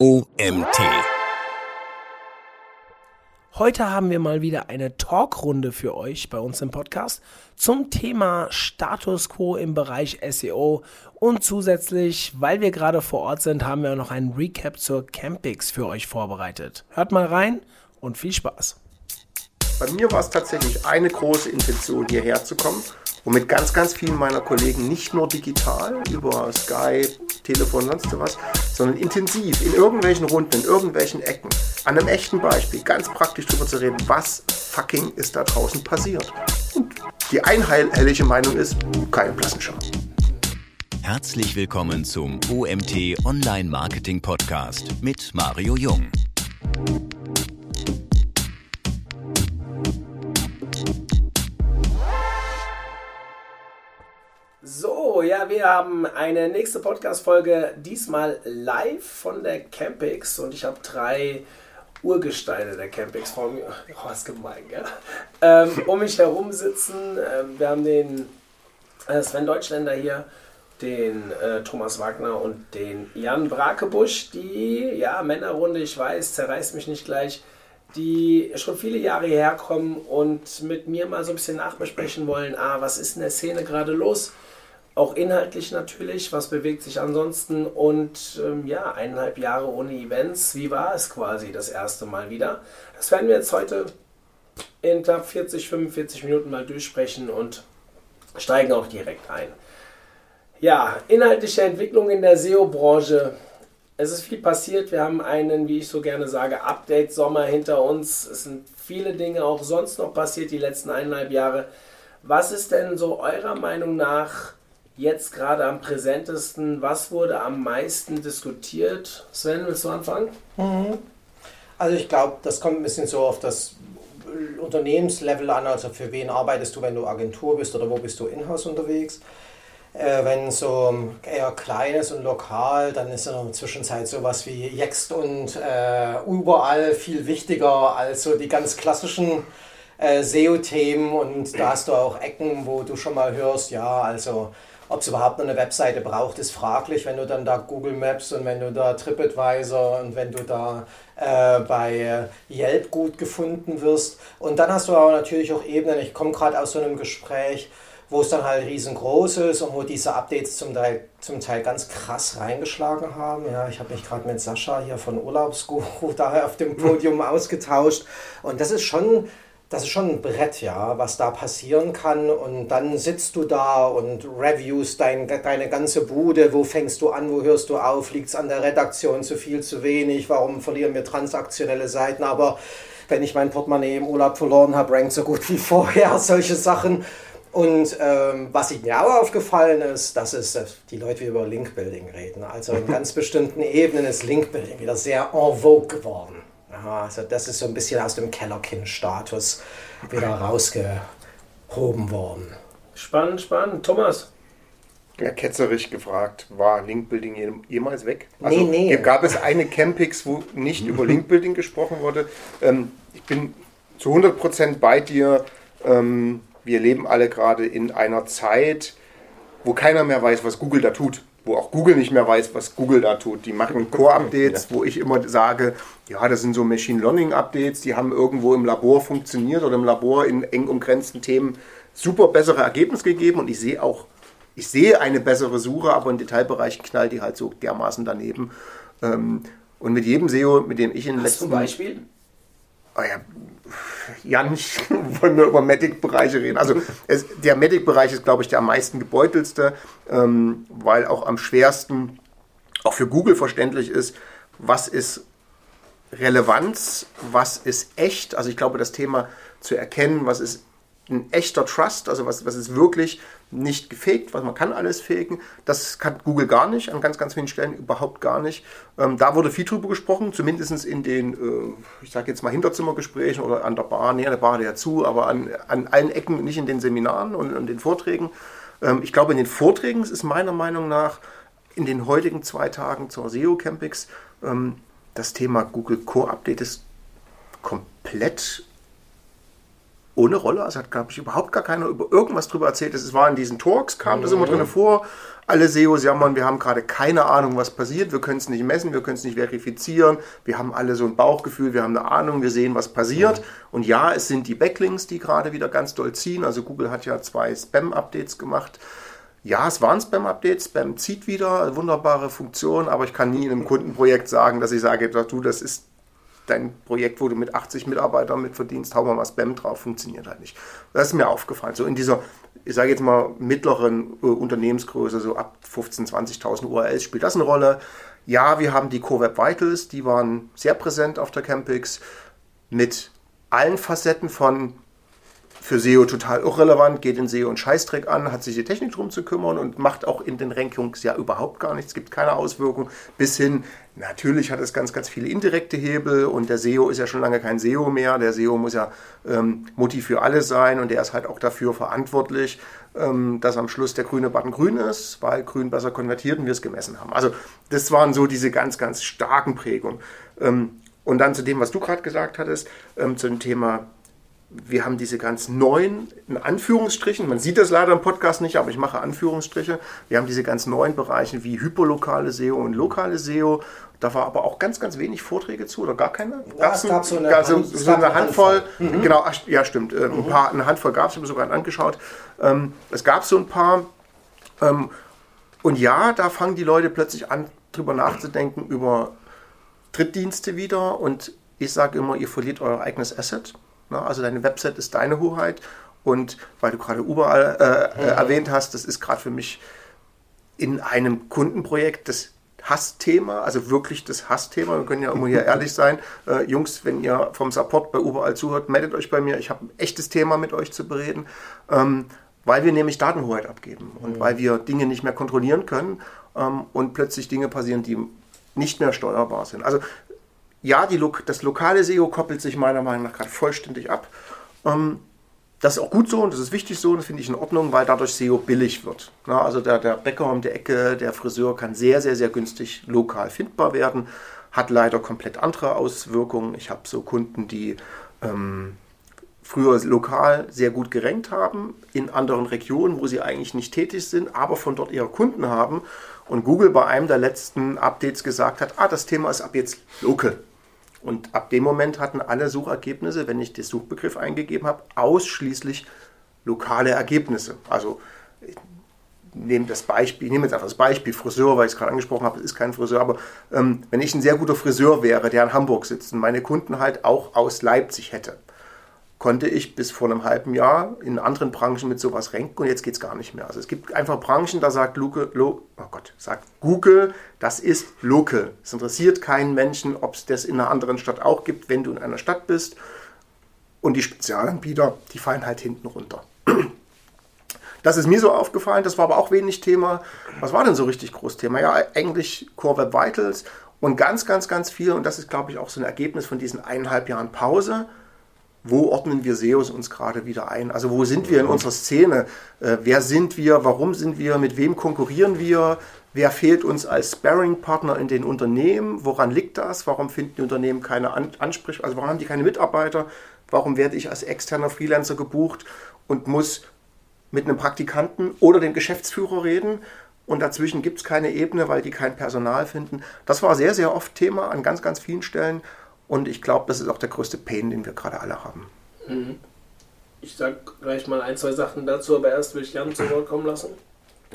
OMT. Heute haben wir mal wieder eine Talkrunde für euch bei uns im Podcast zum Thema Status Quo im Bereich SEO und zusätzlich, weil wir gerade vor Ort sind, haben wir noch einen Recap zur Campix für euch vorbereitet. Hört mal rein und viel Spaß. Bei mir war es tatsächlich eine große Intention, hierher zu kommen und mit ganz, ganz vielen meiner Kollegen nicht nur digital über Skype, Telefon, sonst was, sondern intensiv in irgendwelchen Runden, in irgendwelchen Ecken, an einem echten Beispiel, ganz praktisch darüber zu reden, was fucking ist da draußen passiert. Und die einhellige Meinung ist, keine Plassenschau. Herzlich willkommen zum OMT Online Marketing Podcast mit Mario Jung. Ja, wir haben eine nächste Podcast-Folge, diesmal live von der Campix und ich habe drei Urgesteine der Campix vor mir. Oh, ist gemein, gell? Ähm, um mich herum sitzen. Ähm, wir haben den äh, Sven Deutschländer hier, den äh, Thomas Wagner und den Jan Brakebusch, die, ja, Männerrunde, ich weiß, zerreißt mich nicht gleich, die schon viele Jahre hierher kommen und mit mir mal so ein bisschen nachbesprechen wollen, ah, was ist in der Szene gerade los? Auch inhaltlich natürlich, was bewegt sich ansonsten und ähm, ja, eineinhalb Jahre ohne Events, wie war es quasi das erste Mal wieder? Das werden wir jetzt heute in knapp 40, 45 Minuten mal durchsprechen und steigen auch direkt ein. Ja, inhaltliche Entwicklung in der SEO-Branche. Es ist viel passiert. Wir haben einen, wie ich so gerne sage, Update-Sommer hinter uns. Es sind viele Dinge auch sonst noch passiert die letzten eineinhalb Jahre. Was ist denn so eurer Meinung nach jetzt gerade am präsentesten? Was wurde am meisten diskutiert? Sven, willst du anfangen? Mhm. Also ich glaube, das kommt ein bisschen so auf das Unternehmenslevel an. Also für wen arbeitest du, wenn du Agentur bist oder wo bist du in-house unterwegs? Äh, wenn so eher klein ist und lokal, dann ist in der Zwischenzeit sowas wie Jext und äh, überall viel wichtiger als so die ganz klassischen äh, SEO-Themen. Und da hast du auch Ecken, wo du schon mal hörst, ja, also ob es überhaupt noch eine Webseite braucht, ist fraglich, wenn du dann da Google Maps und wenn du da TripAdvisor und wenn du da äh, bei Yelp gut gefunden wirst. Und dann hast du aber natürlich auch Ebenen, ich komme gerade aus so einem Gespräch, wo es dann halt riesengroß ist und wo diese Updates zum Teil, zum Teil ganz krass reingeschlagen haben. Ja, ich habe mich gerade mit Sascha hier von Urlaubsguru daher auf dem Podium ausgetauscht und das ist schon das ist schon ein Brett, ja, was da passieren kann. Und dann sitzt du da und reviews dein, deine ganze Bude. Wo fängst du an, wo hörst du auf? Liegt es an der Redaktion zu viel, zu wenig? Warum verlieren wir transaktionelle Seiten? Aber wenn ich mein Portemonnaie im Urlaub verloren habe, rankt so gut wie vorher. Solche Sachen. Und ähm, was mir auch aufgefallen ist, dass es dass die Leute wieder über Linkbuilding reden. Also in ganz bestimmten Ebenen ist Linkbuilding wieder sehr en vogue geworden. Also das ist so ein bisschen aus dem Kellerkind-Status wieder rausgehoben worden. Spannend, spannend. Thomas? Ja, ketzerisch gefragt, war Linkbuilding jemals weg? Also nee, nee. gab es eine Campix, wo nicht über Linkbuilding gesprochen wurde? Ähm, ich bin zu 100% bei dir. Ähm, wir leben alle gerade in einer Zeit, wo keiner mehr weiß, was Google da tut. Wo auch Google nicht mehr weiß, was Google da tut. Die machen Core-Updates, ja. wo ich immer sage, ja, das sind so Machine Learning-Updates, die haben irgendwo im Labor funktioniert oder im Labor in eng umgrenzten Themen super bessere Ergebnisse gegeben. Und ich sehe auch, ich sehe eine bessere Suche, aber in Detailbereichen knallt die halt so dermaßen daneben. Ähm, und mit jedem SEO, mit dem ich in den letzten... Hast du ein Beispiel? Oh ja, Jan, wollen wir über Medic-Bereiche reden. Also es, der Medic-Bereich ist, glaube ich, der am meisten gebeutelste, ähm, weil auch am schwersten auch für Google verständlich ist, was ist Relevanz, was ist echt. Also ich glaube, das Thema zu erkennen, was ist ein echter Trust, also was, was ist wirklich nicht gefaked, was man kann alles faken. Das kann Google gar nicht, an ganz, ganz vielen Stellen überhaupt gar nicht. Ähm, da wurde viel drüber gesprochen, zumindest in den, äh, ich sage jetzt mal Hinterzimmergesprächen oder an der Bar, nee, an der Bar ja zu, aber an, an allen Ecken, nicht in den Seminaren und in den Vorträgen. Ähm, ich glaube, in den Vorträgen ist meiner Meinung nach in den heutigen zwei Tagen zur SEO Campix ähm, das Thema Google Core Update ist komplett ohne Rolle. Also hat, glaube ich, überhaupt gar keiner über irgendwas drüber erzählt. Es war in diesen Talks, kam das immer drin vor. Alle SEOs jammern, wir haben gerade keine Ahnung, was passiert. Wir können es nicht messen, wir können es nicht verifizieren. Wir haben alle so ein Bauchgefühl, wir haben eine Ahnung, wir sehen, was passiert. Und ja, es sind die Backlinks, die gerade wieder ganz doll ziehen. Also Google hat ja zwei Spam-Updates gemacht. Ja, es waren Spam-Updates. Spam zieht wieder, wunderbare Funktion, aber ich kann nie in einem Kundenprojekt sagen, dass ich sage, du, das ist dein Projekt, wo du mit 80 Mitarbeitern mit verdienst, hau mal mal Spam drauf, funktioniert halt nicht. Das ist mir aufgefallen. So in dieser, ich sage jetzt mal, mittleren äh, Unternehmensgröße, so ab 15.000, 20.000 URLs spielt das eine Rolle. Ja, wir haben die CoWeb Vitals, die waren sehr präsent auf der Campix mit allen Facetten von für SEO total irrelevant, geht in SEO und Scheißdreck an, hat sich die Technik drum zu kümmern und macht auch in den Rankings ja überhaupt gar nichts, gibt keine Auswirkung, bis hin, natürlich hat es ganz, ganz viele indirekte Hebel und der SEO ist ja schon lange kein SEO mehr, der SEO muss ja ähm, Motiv für alle sein und der ist halt auch dafür verantwortlich, ähm, dass am Schluss der grüne Button grün ist, weil grün besser konvertiert und wir es gemessen haben. Also das waren so diese ganz, ganz starken Prägungen. Ähm, und dann zu dem, was du gerade gesagt hattest, ähm, zu dem Thema wir haben diese ganz neuen, in Anführungsstrichen, man sieht das leider im Podcast nicht, aber ich mache Anführungsstriche, wir haben diese ganz neuen Bereiche wie hyperlokale SEO und lokale SEO. Da war aber auch ganz, ganz wenig Vorträge zu oder gar keine. Ja, es gab so eine, Hand, so, so eine Handvoll. Handvoll. Mhm. Genau, ja stimmt. Äh, ein paar, eine Handvoll gab es, ich habe sogar angeschaut. Ähm, es gab so ein paar. Ähm, und ja, da fangen die Leute plötzlich an, drüber nachzudenken über Drittdienste wieder. Und ich sage immer, ihr verliert euer eigenes Asset. Ne? Also deine Website ist deine Hoheit. Und weil du gerade überall äh, mhm. erwähnt hast, das ist gerade für mich in einem Kundenprojekt das Hassthema, also wirklich das Hassthema. Wir können ja immer hier ehrlich sein. Äh, Jungs, wenn ihr vom Support bei überall zuhört, meldet euch bei mir. Ich habe ein echtes Thema mit euch zu bereden, ähm, weil wir nämlich Datenhoheit abgeben und mhm. weil wir Dinge nicht mehr kontrollieren können ähm, und plötzlich Dinge passieren, die nicht mehr steuerbar sind. Also ja, die, das lokale SEO koppelt sich meiner Meinung nach gerade vollständig ab. Ähm, das ist auch gut so und das ist wichtig so und das finde ich in Ordnung, weil dadurch SEO billig wird. Na, also der, der Bäcker um die Ecke, der Friseur kann sehr, sehr, sehr günstig lokal findbar werden, hat leider komplett andere Auswirkungen. Ich habe so Kunden, die ähm, früher lokal sehr gut gerankt haben, in anderen Regionen, wo sie eigentlich nicht tätig sind, aber von dort ihre Kunden haben und Google bei einem der letzten Updates gesagt hat, ah, das Thema ist ab jetzt local. Und ab dem Moment hatten alle Suchergebnisse, wenn ich den Suchbegriff eingegeben habe, ausschließlich lokale Ergebnisse. Also ich nehme das Beispiel, ich nehme jetzt einfach das Beispiel Friseur, weil ich es gerade angesprochen habe, es ist kein Friseur, aber ähm, wenn ich ein sehr guter Friseur wäre, der in Hamburg sitzt und meine Kunden halt auch aus Leipzig hätte, konnte ich bis vor einem halben Jahr in anderen Branchen mit sowas ranken und jetzt geht es gar nicht mehr. Also es gibt einfach Branchen, da sagt, Luke, Lo, oh Gott, sagt Google, das ist local. Es interessiert keinen Menschen, ob es das in einer anderen Stadt auch gibt, wenn du in einer Stadt bist. Und die Spezialanbieter, die fallen halt hinten runter. Das ist mir so aufgefallen, das war aber auch wenig Thema. Was war denn so richtig groß Thema? Ja, eigentlich Core Web Vitals und ganz, ganz, ganz viel, und das ist, glaube ich, auch so ein Ergebnis von diesen eineinhalb Jahren Pause, wo ordnen wir SEOs uns gerade wieder ein? Also wo sind wir in unserer Szene? Äh, wer sind wir? Warum sind wir? Mit wem konkurrieren wir? Wer fehlt uns als Sparring-Partner in den Unternehmen? Woran liegt das? Warum finden die Unternehmen keine An Ansprech also warum haben die keine Mitarbeiter? Warum werde ich als externer Freelancer gebucht und muss mit einem Praktikanten oder dem Geschäftsführer reden? Und dazwischen gibt es keine Ebene, weil die kein Personal finden. Das war sehr, sehr oft Thema an ganz, ganz vielen Stellen. Und ich glaube, das ist auch der größte Pain, den wir gerade alle haben. Mhm. Ich sage gleich mal ein, zwei Sachen dazu, aber erst will ich Jan zu Wort kommen lassen.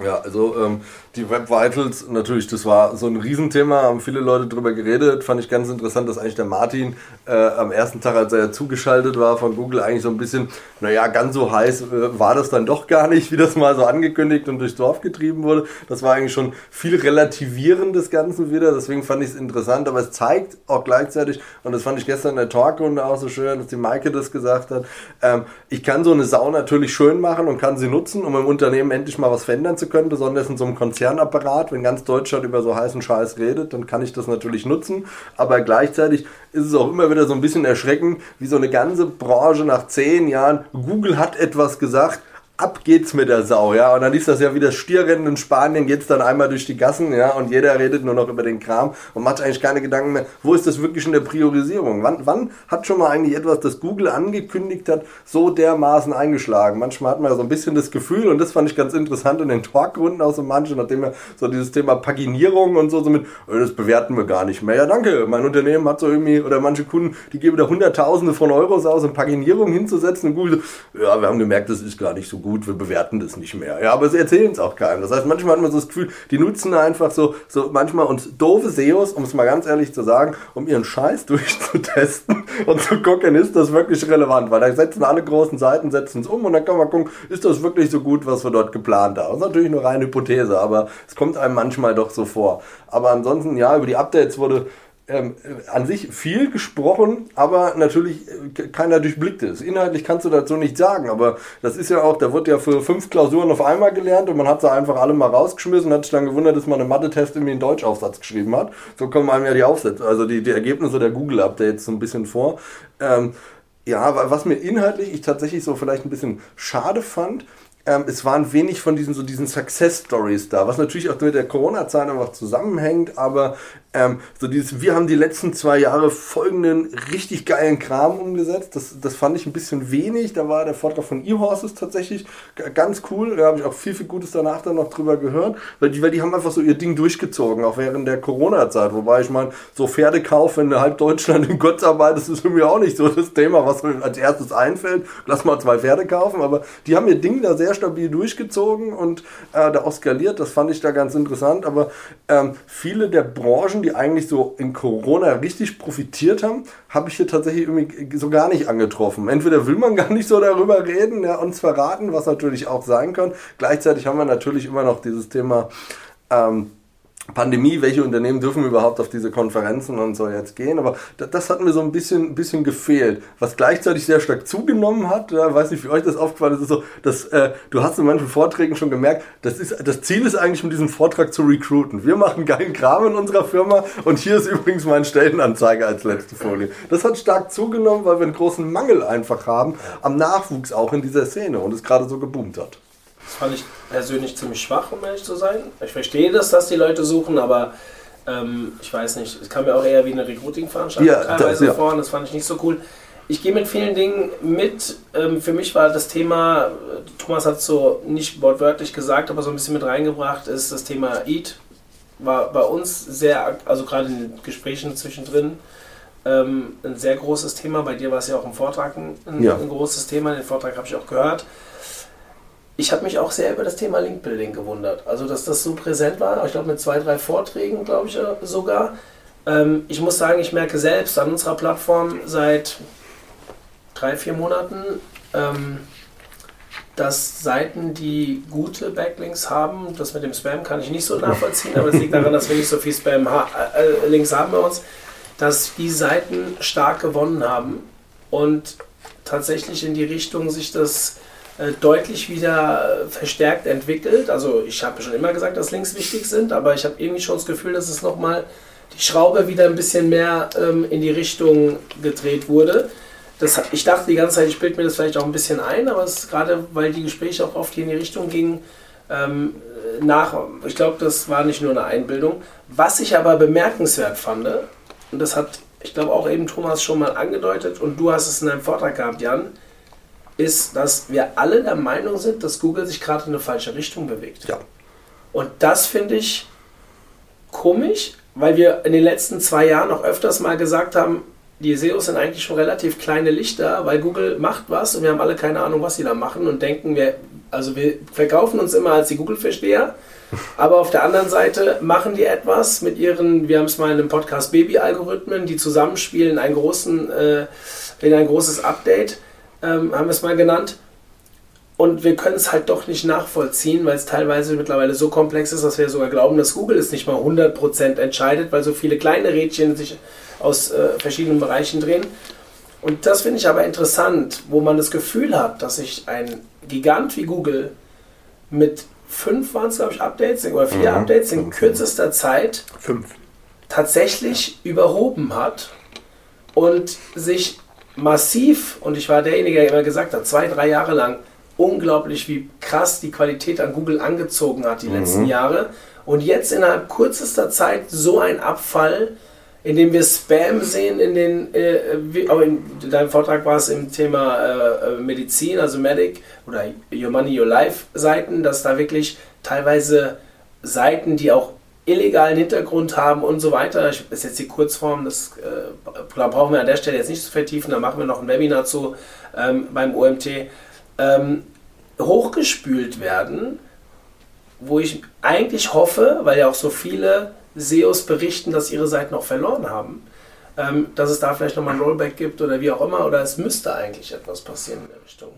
Ja, also ähm, die Web Vitals, natürlich, das war so ein Riesenthema, haben viele Leute drüber geredet. Fand ich ganz interessant, dass eigentlich der Martin äh, am ersten Tag, als er ja zugeschaltet war von Google, eigentlich so ein bisschen, naja, ganz so heiß äh, war das dann doch gar nicht, wie das mal so angekündigt und durchs Dorf getrieben wurde. Das war eigentlich schon viel Relativieren des Ganzen wieder, deswegen fand ich es interessant, aber es zeigt auch gleichzeitig, und das fand ich gestern in der Talkrunde auch so schön, dass die Maike das gesagt hat, ähm, ich kann so eine Sau natürlich schön machen und kann sie nutzen, um im Unternehmen endlich mal was verändern zu zu können, besonders in so einem Konzernapparat. Wenn ganz Deutschland über so heißen Scheiß redet, dann kann ich das natürlich nutzen. Aber gleichzeitig ist es auch immer wieder so ein bisschen erschreckend, wie so eine ganze Branche nach zehn Jahren, Google hat etwas gesagt, ab geht's mit der Sau, ja. Und dann ist das ja wie das Stierrennen in Spanien, geht's dann einmal durch die Gassen, ja, und jeder redet nur noch über den Kram und macht eigentlich keine Gedanken mehr, wo ist das wirklich in der Priorisierung? Wann, wann hat schon mal eigentlich etwas, das Google angekündigt hat, so dermaßen eingeschlagen? Manchmal hat man ja so ein bisschen das Gefühl, und das fand ich ganz interessant in den Talkrunden auch so manche, nachdem wir so dieses Thema Paginierung und so, so mit, oh, das bewerten wir gar nicht mehr. Ja, danke, mein Unternehmen hat so irgendwie, oder manche Kunden, die geben da Hunderttausende von Euros aus, um Paginierung hinzusetzen und Google so, ja, wir haben gemerkt, das ist gar nicht so gut, wir bewerten das nicht mehr. Ja, aber sie erzählen es auch keinem. Das heißt, manchmal hat man so das Gefühl, die nutzen einfach so, so manchmal uns doofe SEOs, um es mal ganz ehrlich zu sagen, um ihren Scheiß durchzutesten und zu gucken, ist das wirklich relevant, weil da setzen alle großen Seiten, setzen es um und dann kann man gucken, ist das wirklich so gut, was wir dort geplant haben. Das ist natürlich nur reine Hypothese, aber es kommt einem manchmal doch so vor. Aber ansonsten, ja, über die Updates wurde ähm, an sich viel gesprochen, aber natürlich äh, keiner durchblickt es. Inhaltlich kannst du dazu nicht sagen, aber das ist ja auch, da wird ja für fünf Klausuren auf einmal gelernt und man hat sie einfach alle mal rausgeschmissen und hat sich dann gewundert, dass man einen Mathe-Test irgendwie einen Deutschaufsatz geschrieben hat. So kommen einem ja die Aufsätze, also die, die Ergebnisse der Google-Updates so ein bisschen vor. Ähm, ja, was mir inhaltlich ich tatsächlich so vielleicht ein bisschen schade fand, ähm, es waren wenig von diesen so diesen Success Stories da, was natürlich auch mit der Corona-Zeit einfach zusammenhängt, aber ähm, so dieses, wir haben die letzten zwei Jahre folgenden richtig geilen Kram umgesetzt. Das, das fand ich ein bisschen wenig. Da war der Vortrag von E-Horses tatsächlich ganz cool. Da habe ich auch viel, viel Gutes danach dann noch drüber gehört. Weil die, weil die haben einfach so ihr Ding durchgezogen, auch während der Corona-Zeit. Wobei ich meine, so Pferdekauf, wenn halb Deutschland in Kurzarbeit ist, ist für mich auch nicht so das Thema, was mir als erstes einfällt. Lass mal zwei Pferde kaufen. Aber die haben ihr Ding da sehr stabil durchgezogen und äh, da auch skaliert. Das fand ich da ganz interessant. Aber ähm, viele der Branchen, die eigentlich so in Corona richtig profitiert haben, habe ich hier tatsächlich irgendwie so gar nicht angetroffen. Entweder will man gar nicht so darüber reden, ja, uns verraten, was natürlich auch sein kann. Gleichzeitig haben wir natürlich immer noch dieses Thema ähm, Pandemie, welche Unternehmen dürfen überhaupt auf diese Konferenzen und so jetzt gehen, aber das hat mir so ein bisschen, bisschen gefehlt, was gleichzeitig sehr stark zugenommen hat, ja, weiß nicht, wie euch das aufgefallen ist, ist so, dass äh, du hast in manchen Vorträgen schon gemerkt, das, ist, das Ziel ist eigentlich, mit diesem Vortrag zu recruiten. Wir machen geilen Kram in unserer Firma und hier ist übrigens mein Stellenanzeige als letzte Folie. Das hat stark zugenommen, weil wir einen großen Mangel einfach haben am Nachwuchs auch in dieser Szene und es gerade so geboomt hat. Das fand ich persönlich ziemlich schwach, um ehrlich zu sein. Ich verstehe das, dass die Leute suchen, aber ähm, ich weiß nicht, es kam mir auch eher wie eine Recruiting-Veranstaltung ja, teilweise das, ja. vor und das fand ich nicht so cool. Ich gehe mit vielen Dingen mit. Ähm, für mich war das Thema, Thomas hat es so nicht wortwörtlich gesagt, aber so ein bisschen mit reingebracht, ist das Thema Eat. War bei uns sehr, also gerade in den Gesprächen zwischendrin, ähm, ein sehr großes Thema. Bei dir war es ja auch im Vortrag ein, ja. ein großes Thema. Den Vortrag habe ich auch gehört ich habe mich auch sehr über das Thema Link-Building gewundert. Also, dass das so präsent war, ich glaube mit zwei, drei Vorträgen, glaube ich äh, sogar. Ähm, ich muss sagen, ich merke selbst an unserer Plattform seit drei, vier Monaten, ähm, dass Seiten, die gute Backlinks haben, das mit dem Spam kann ich nicht so nachvollziehen, aber es liegt daran, dass wir nicht so viel Spam-Links äh, haben bei uns, dass die Seiten stark gewonnen haben und tatsächlich in die Richtung sich das deutlich wieder verstärkt entwickelt. Also ich habe schon immer gesagt, dass Links wichtig sind, aber ich habe irgendwie schon das Gefühl, dass es nochmal die Schraube wieder ein bisschen mehr ähm, in die Richtung gedreht wurde. Das, ich dachte die ganze Zeit, ich bilde mir das vielleicht auch ein bisschen ein, aber es gerade, weil die Gespräche auch oft hier in die Richtung gingen, ähm, nach, ich glaube, das war nicht nur eine Einbildung. Was ich aber bemerkenswert fand, und das hat, ich glaube, auch eben Thomas schon mal angedeutet, und du hast es in deinem Vortrag gehabt, Jan, ist, dass wir alle der Meinung sind, dass Google sich gerade in eine falsche Richtung bewegt. Ja. Und das finde ich komisch, weil wir in den letzten zwei Jahren auch öfters mal gesagt haben, die SEOs sind eigentlich schon relativ kleine Lichter, weil Google macht was und wir haben alle keine Ahnung, was sie da machen und denken, wir, also wir verkaufen uns immer als die Google-Versteher, aber auf der anderen Seite machen die etwas mit ihren, wir haben es mal in einem Podcast Baby-Algorithmen, die zusammenspielen, einen großen, äh, in ein großes Update ähm, haben wir es mal genannt. Und wir können es halt doch nicht nachvollziehen, weil es teilweise mittlerweile so komplex ist, dass wir sogar glauben, dass Google es nicht mal 100% entscheidet, weil so viele kleine Rädchen sich aus äh, verschiedenen Bereichen drehen. Und das finde ich aber interessant, wo man das Gefühl hat, dass sich ein Gigant wie Google mit fünf waren es, glaube ich, Updates oder vier mhm. Updates in kürzester Zeit fünf. tatsächlich überhoben hat und sich massiv, und ich war derjenige, der immer gesagt hat, zwei, drei Jahre lang unglaublich, wie krass die Qualität an Google angezogen hat die mhm. letzten Jahre. Und jetzt innerhalb kürzester Zeit so ein Abfall, in dem wir Spam sehen, in den, äh, wie, auch in deinem Vortrag war es im Thema äh, Medizin, also Medic oder Your Money, Your Life Seiten, dass da wirklich teilweise Seiten, die auch illegalen Hintergrund haben und so weiter. Das ist jetzt die Kurzform, das äh, brauchen wir an der Stelle jetzt nicht zu vertiefen, da machen wir noch ein Webinar zu ähm, beim OMT, ähm, hochgespült werden, wo ich eigentlich hoffe, weil ja auch so viele SEOs berichten, dass ihre Seiten auch verloren haben, ähm, dass es da vielleicht nochmal ein Rollback gibt oder wie auch immer, oder es müsste eigentlich etwas passieren in der Richtung.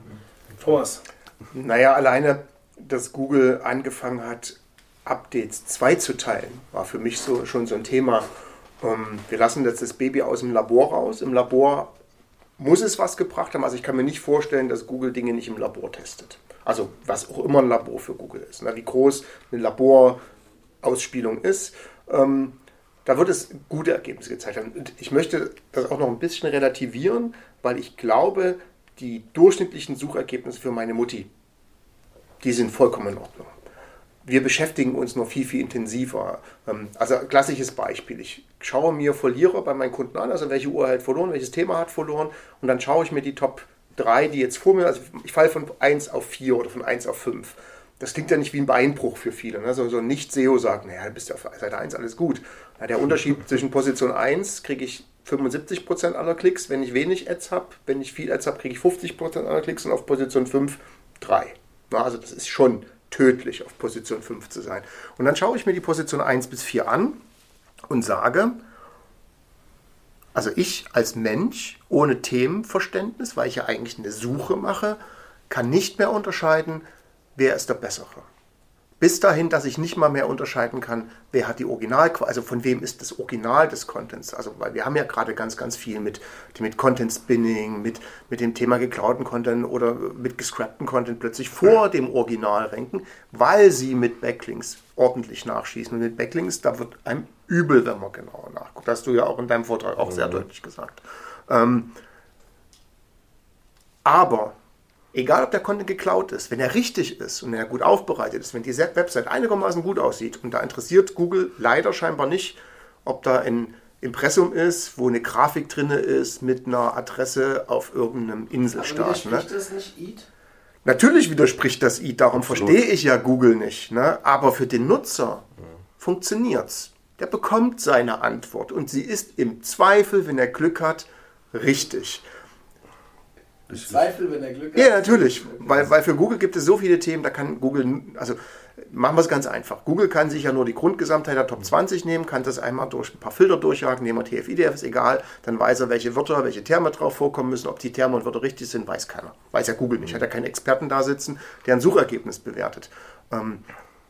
Thomas. Naja, alleine, dass Google angefangen hat, Updates 2 zu teilen, war für mich so, schon so ein Thema. Ähm, wir lassen jetzt das Baby aus dem Labor raus. Im Labor muss es was gebracht haben. Also ich kann mir nicht vorstellen, dass Google Dinge nicht im Labor testet. Also was auch immer ein Labor für Google ist. Ne? Wie groß eine Laborausspielung ist. Ähm, da wird es gute Ergebnisse gezeigt haben. Und ich möchte das auch noch ein bisschen relativieren, weil ich glaube, die durchschnittlichen Suchergebnisse für meine Mutti, die sind vollkommen in Ordnung wir beschäftigen uns noch viel, viel intensiver. Ähm, also klassisches Beispiel. Ich schaue mir Verlierer bei meinen Kunden an, also welche Uhr hat verloren, welches Thema hat verloren und dann schaue ich mir die Top 3, die jetzt vor mir, also ich falle von 1 auf 4 oder von 1 auf 5. Das klingt ja nicht wie ein Beinbruch für viele. Ne? So, so ein Nicht-SEO sagt, naja, du bist ja auf Seite 1, alles gut. Ja, der Unterschied zwischen Position 1 kriege ich 75% aller Klicks, wenn ich wenig Ads habe. Wenn ich viel Ads habe, kriege ich 50% aller Klicks und auf Position 5 3. Na, also das ist schon tödlich, auf Position 5 zu sein. Und dann schaue ich mir die Position 1 bis 4 an und sage, also ich als Mensch ohne Themenverständnis, weil ich ja eigentlich eine Suche mache, kann nicht mehr unterscheiden, wer ist der Bessere bis dahin, dass ich nicht mal mehr unterscheiden kann, wer hat die Original, also von wem ist das Original des Contents. Also, weil wir haben ja gerade ganz, ganz viel mit, mit Content Spinning, mit, mit dem Thema geklauten Content oder mit gescrappten Content plötzlich vor dem Original ranken, weil sie mit Backlinks ordentlich nachschießen. Und mit Backlinks, da wird einem übel, wenn man genauer nachguckt. Das hast du ja auch in deinem Vortrag auch sehr mhm. deutlich gesagt. Ähm, aber egal ob der Content geklaut ist, wenn er richtig ist und er gut aufbereitet ist, wenn die Website einigermaßen gut aussieht und da interessiert Google leider scheinbar nicht, ob da ein Impressum ist, wo eine Grafik drin ist mit einer Adresse auf irgendeinem Inselstaat. Aber widerspricht ne? das nicht EAT? Natürlich widerspricht das EAT, darum Absolut. verstehe ich ja Google nicht. Ne? Aber für den Nutzer ja. es. Der bekommt seine Antwort und sie ist im Zweifel, wenn er Glück hat, richtig. Zweifel, wenn er Glück hat. Ja, natürlich. Weil, weil für Google gibt es so viele Themen, da kann Google, also machen wir es ganz einfach. Google kann sich ja nur die Grundgesamtheit der Top 20 nehmen, kann das einmal durch ein paar Filter durchjagen, nehmen wir TF-IDF, ist egal, dann weiß er, welche Wörter, welche Terme drauf vorkommen müssen, ob die Terme und Wörter richtig sind, weiß keiner. Weiß ja Google nicht, hat ja keinen Experten da sitzen, der ein Suchergebnis bewertet. Ähm,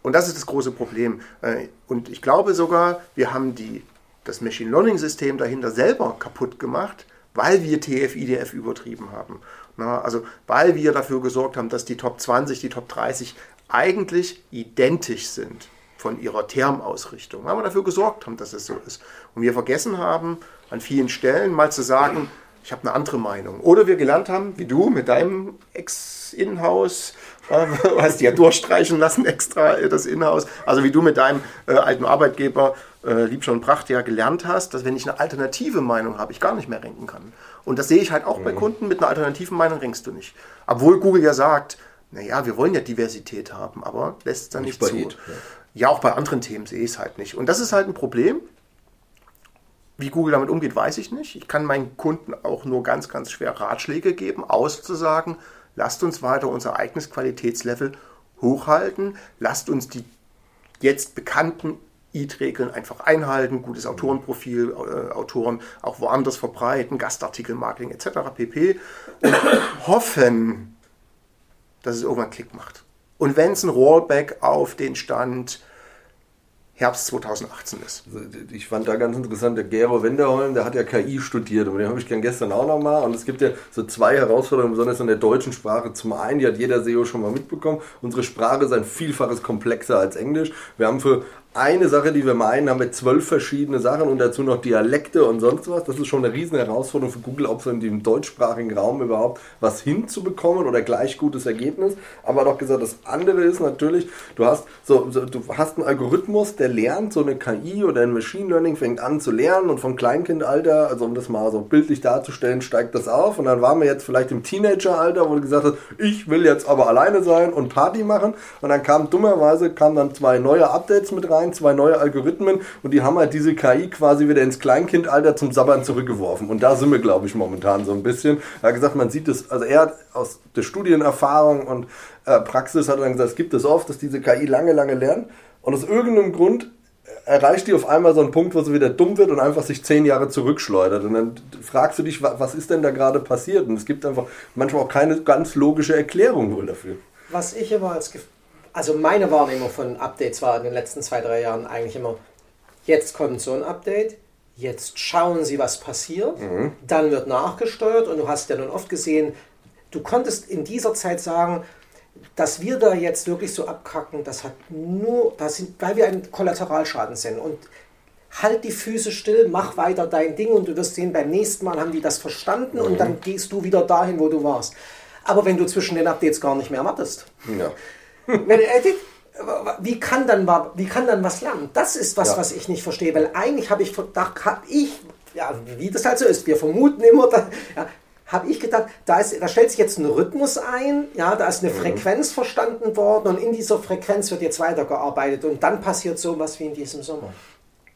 und das ist das große Problem. Äh, und ich glaube sogar, wir haben die, das Machine Learning System dahinter selber kaputt gemacht, weil wir TF-IDF übertrieben haben. Na, also weil wir dafür gesorgt haben, dass die Top 20, die Top 30 eigentlich identisch sind von ihrer Termausrichtung. Weil wir dafür gesorgt haben, dass es so ist. Und wir vergessen haben, an vielen Stellen mal zu sagen, ich habe eine andere Meinung. Oder wir gelernt haben, wie du mit deinem Ex-Inhouse, äh, hast ja durchstreichen lassen extra das Inhouse, also wie du mit deinem äh, alten Arbeitgeber äh, Liebschon Pracht ja gelernt hast, dass wenn ich eine alternative Meinung habe, ich gar nicht mehr ranken kann. Und das sehe ich halt auch mhm. bei Kunden, mit einer alternativen Meinung rankst du nicht. Obwohl Google ja sagt, naja, wir wollen ja Diversität haben, aber lässt es dann nicht, nicht zu. It, ja. ja, auch bei anderen Themen sehe ich es halt nicht. Und das ist halt ein Problem. Wie Google damit umgeht, weiß ich nicht. Ich kann meinen Kunden auch nur ganz, ganz schwer Ratschläge geben, auszusagen, lasst uns weiter unser eigenes Qualitätslevel hochhalten, lasst uns die jetzt bekannten EAT-Regeln einfach einhalten, gutes Autorenprofil, äh, Autoren auch woanders verbreiten, Gastartikel-Marketing etc. pp. Und hoffen, dass es irgendwann Klick macht. Und wenn es ein Rollback auf den Stand Herbst 2018 ist. Also, ich fand da ganz interessant, der Gero Wenderholm, der hat ja KI studiert und den habe ich gern gestern auch nochmal. Und es gibt ja so zwei Herausforderungen, besonders in der deutschen Sprache. Zum einen, die hat jeder SEO schon mal mitbekommen, unsere Sprache ist ein Vielfaches komplexer als Englisch. Wir haben für eine Sache, die wir meinen, haben wir zwölf verschiedene Sachen und dazu noch Dialekte und sonst was. Das ist schon eine riesen Herausforderung für Google, ob so in dem deutschsprachigen Raum überhaupt was hinzubekommen oder gleich gutes Ergebnis. Aber doch gesagt, das andere ist natürlich, du hast so, so, du hast einen Algorithmus, der lernt, so eine KI oder ein Machine Learning fängt an zu lernen und vom Kleinkindalter, also um das mal so bildlich darzustellen, steigt das auf und dann waren wir jetzt vielleicht im Teenageralter, wo du gesagt hast, ich will jetzt aber alleine sein und Party machen und dann kam dummerweise kamen dann zwei neue Updates mit rein rein, zwei neue Algorithmen und die haben halt diese KI quasi wieder ins Kleinkindalter zum Sabbern zurückgeworfen. Und da sind wir, glaube ich, momentan so ein bisschen. Er hat gesagt, man sieht es, also er hat aus der Studienerfahrung und äh, Praxis hat dann gesagt, es gibt es oft, dass diese KI lange, lange lernt und aus irgendeinem Grund erreicht die auf einmal so einen Punkt, wo sie wieder dumm wird und einfach sich zehn Jahre zurückschleudert. Und dann fragst du dich, was ist denn da gerade passiert? Und es gibt einfach manchmal auch keine ganz logische Erklärung wohl dafür. Was ich immer als also meine Wahrnehmung von Updates war in den letzten zwei, drei Jahren eigentlich immer, jetzt kommt so ein Update, jetzt schauen Sie, was passiert, mhm. dann wird nachgesteuert und du hast ja nun oft gesehen, du konntest in dieser Zeit sagen, dass wir da jetzt wirklich so abkacken, das hat nur, das sind, weil wir ein Kollateralschaden sind und halt die Füße still, mach weiter dein Ding und du wirst sehen, beim nächsten Mal haben die das verstanden mhm. und dann gehst du wieder dahin, wo du warst. Aber wenn du zwischen den Updates gar nicht mehr wartest, ja. Wie kann, dann, wie kann dann was lernen? Das ist was, ja. was ich nicht verstehe, weil eigentlich habe ich gedacht, habe ich, ja, wie das halt so ist, wir vermuten immer, da, ja, habe ich gedacht, da, ist, da stellt sich jetzt ein Rhythmus ein, ja, da ist eine mhm. Frequenz verstanden worden und in dieser Frequenz wird jetzt weitergearbeitet und dann passiert so was wie in diesem Sommer.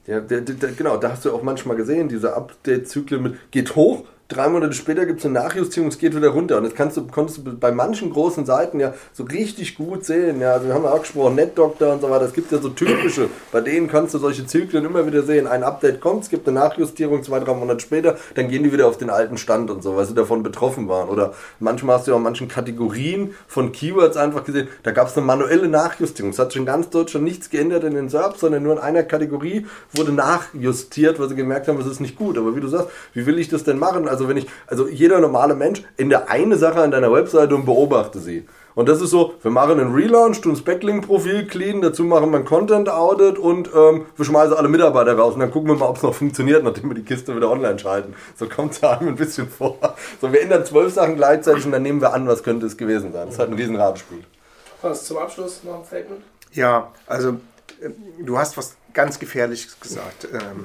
Ja, der, der, genau, da hast du auch manchmal gesehen, diese Update-Zyklen mit geht hoch, drei Monate später gibt es eine Nachjustierung, es geht wieder runter. Und das kannst du, konntest du bei manchen großen Seiten ja so richtig gut sehen. Ja, also wir haben ja auch gesprochen, NetDoctor und so weiter. Es gibt ja so typische, bei denen kannst du solche Zyklen immer wieder sehen. Ein Update kommt, es gibt eine Nachjustierung, zwei, drei Monate später, dann gehen die wieder auf den alten Stand und so, weil sie davon betroffen waren. Oder manchmal hast du ja auch manchen Kategorien von Keywords einfach gesehen, da gab es eine manuelle Nachjustierung. Es hat schon ganz Deutschland nichts geändert in den SERPs, sondern nur in einer Kategorie wurde nachjustiert, weil sie gemerkt haben, es ist nicht gut. Aber wie du sagst, wie will ich das denn machen? Also also wenn ich, also jeder normale Mensch ändert eine Sache an deiner Webseite und beobachte sie. Und das ist so, wir machen einen Relaunch, tun das Backlink-Profil clean, dazu machen wir ein Content-Audit und ähm, wir schmeißen alle Mitarbeiter raus und dann gucken wir mal, ob es noch funktioniert, nachdem wir die Kiste wieder online schalten. So kommt es einem ein bisschen vor. So, wir ändern zwölf Sachen gleichzeitig und dann nehmen wir an, was könnte es gewesen sein. Das ist halt ein riesen Ratespiel. Was zum Abschluss noch ein Statement? Ja, also äh, du hast was ganz Gefährliches gesagt. Ähm,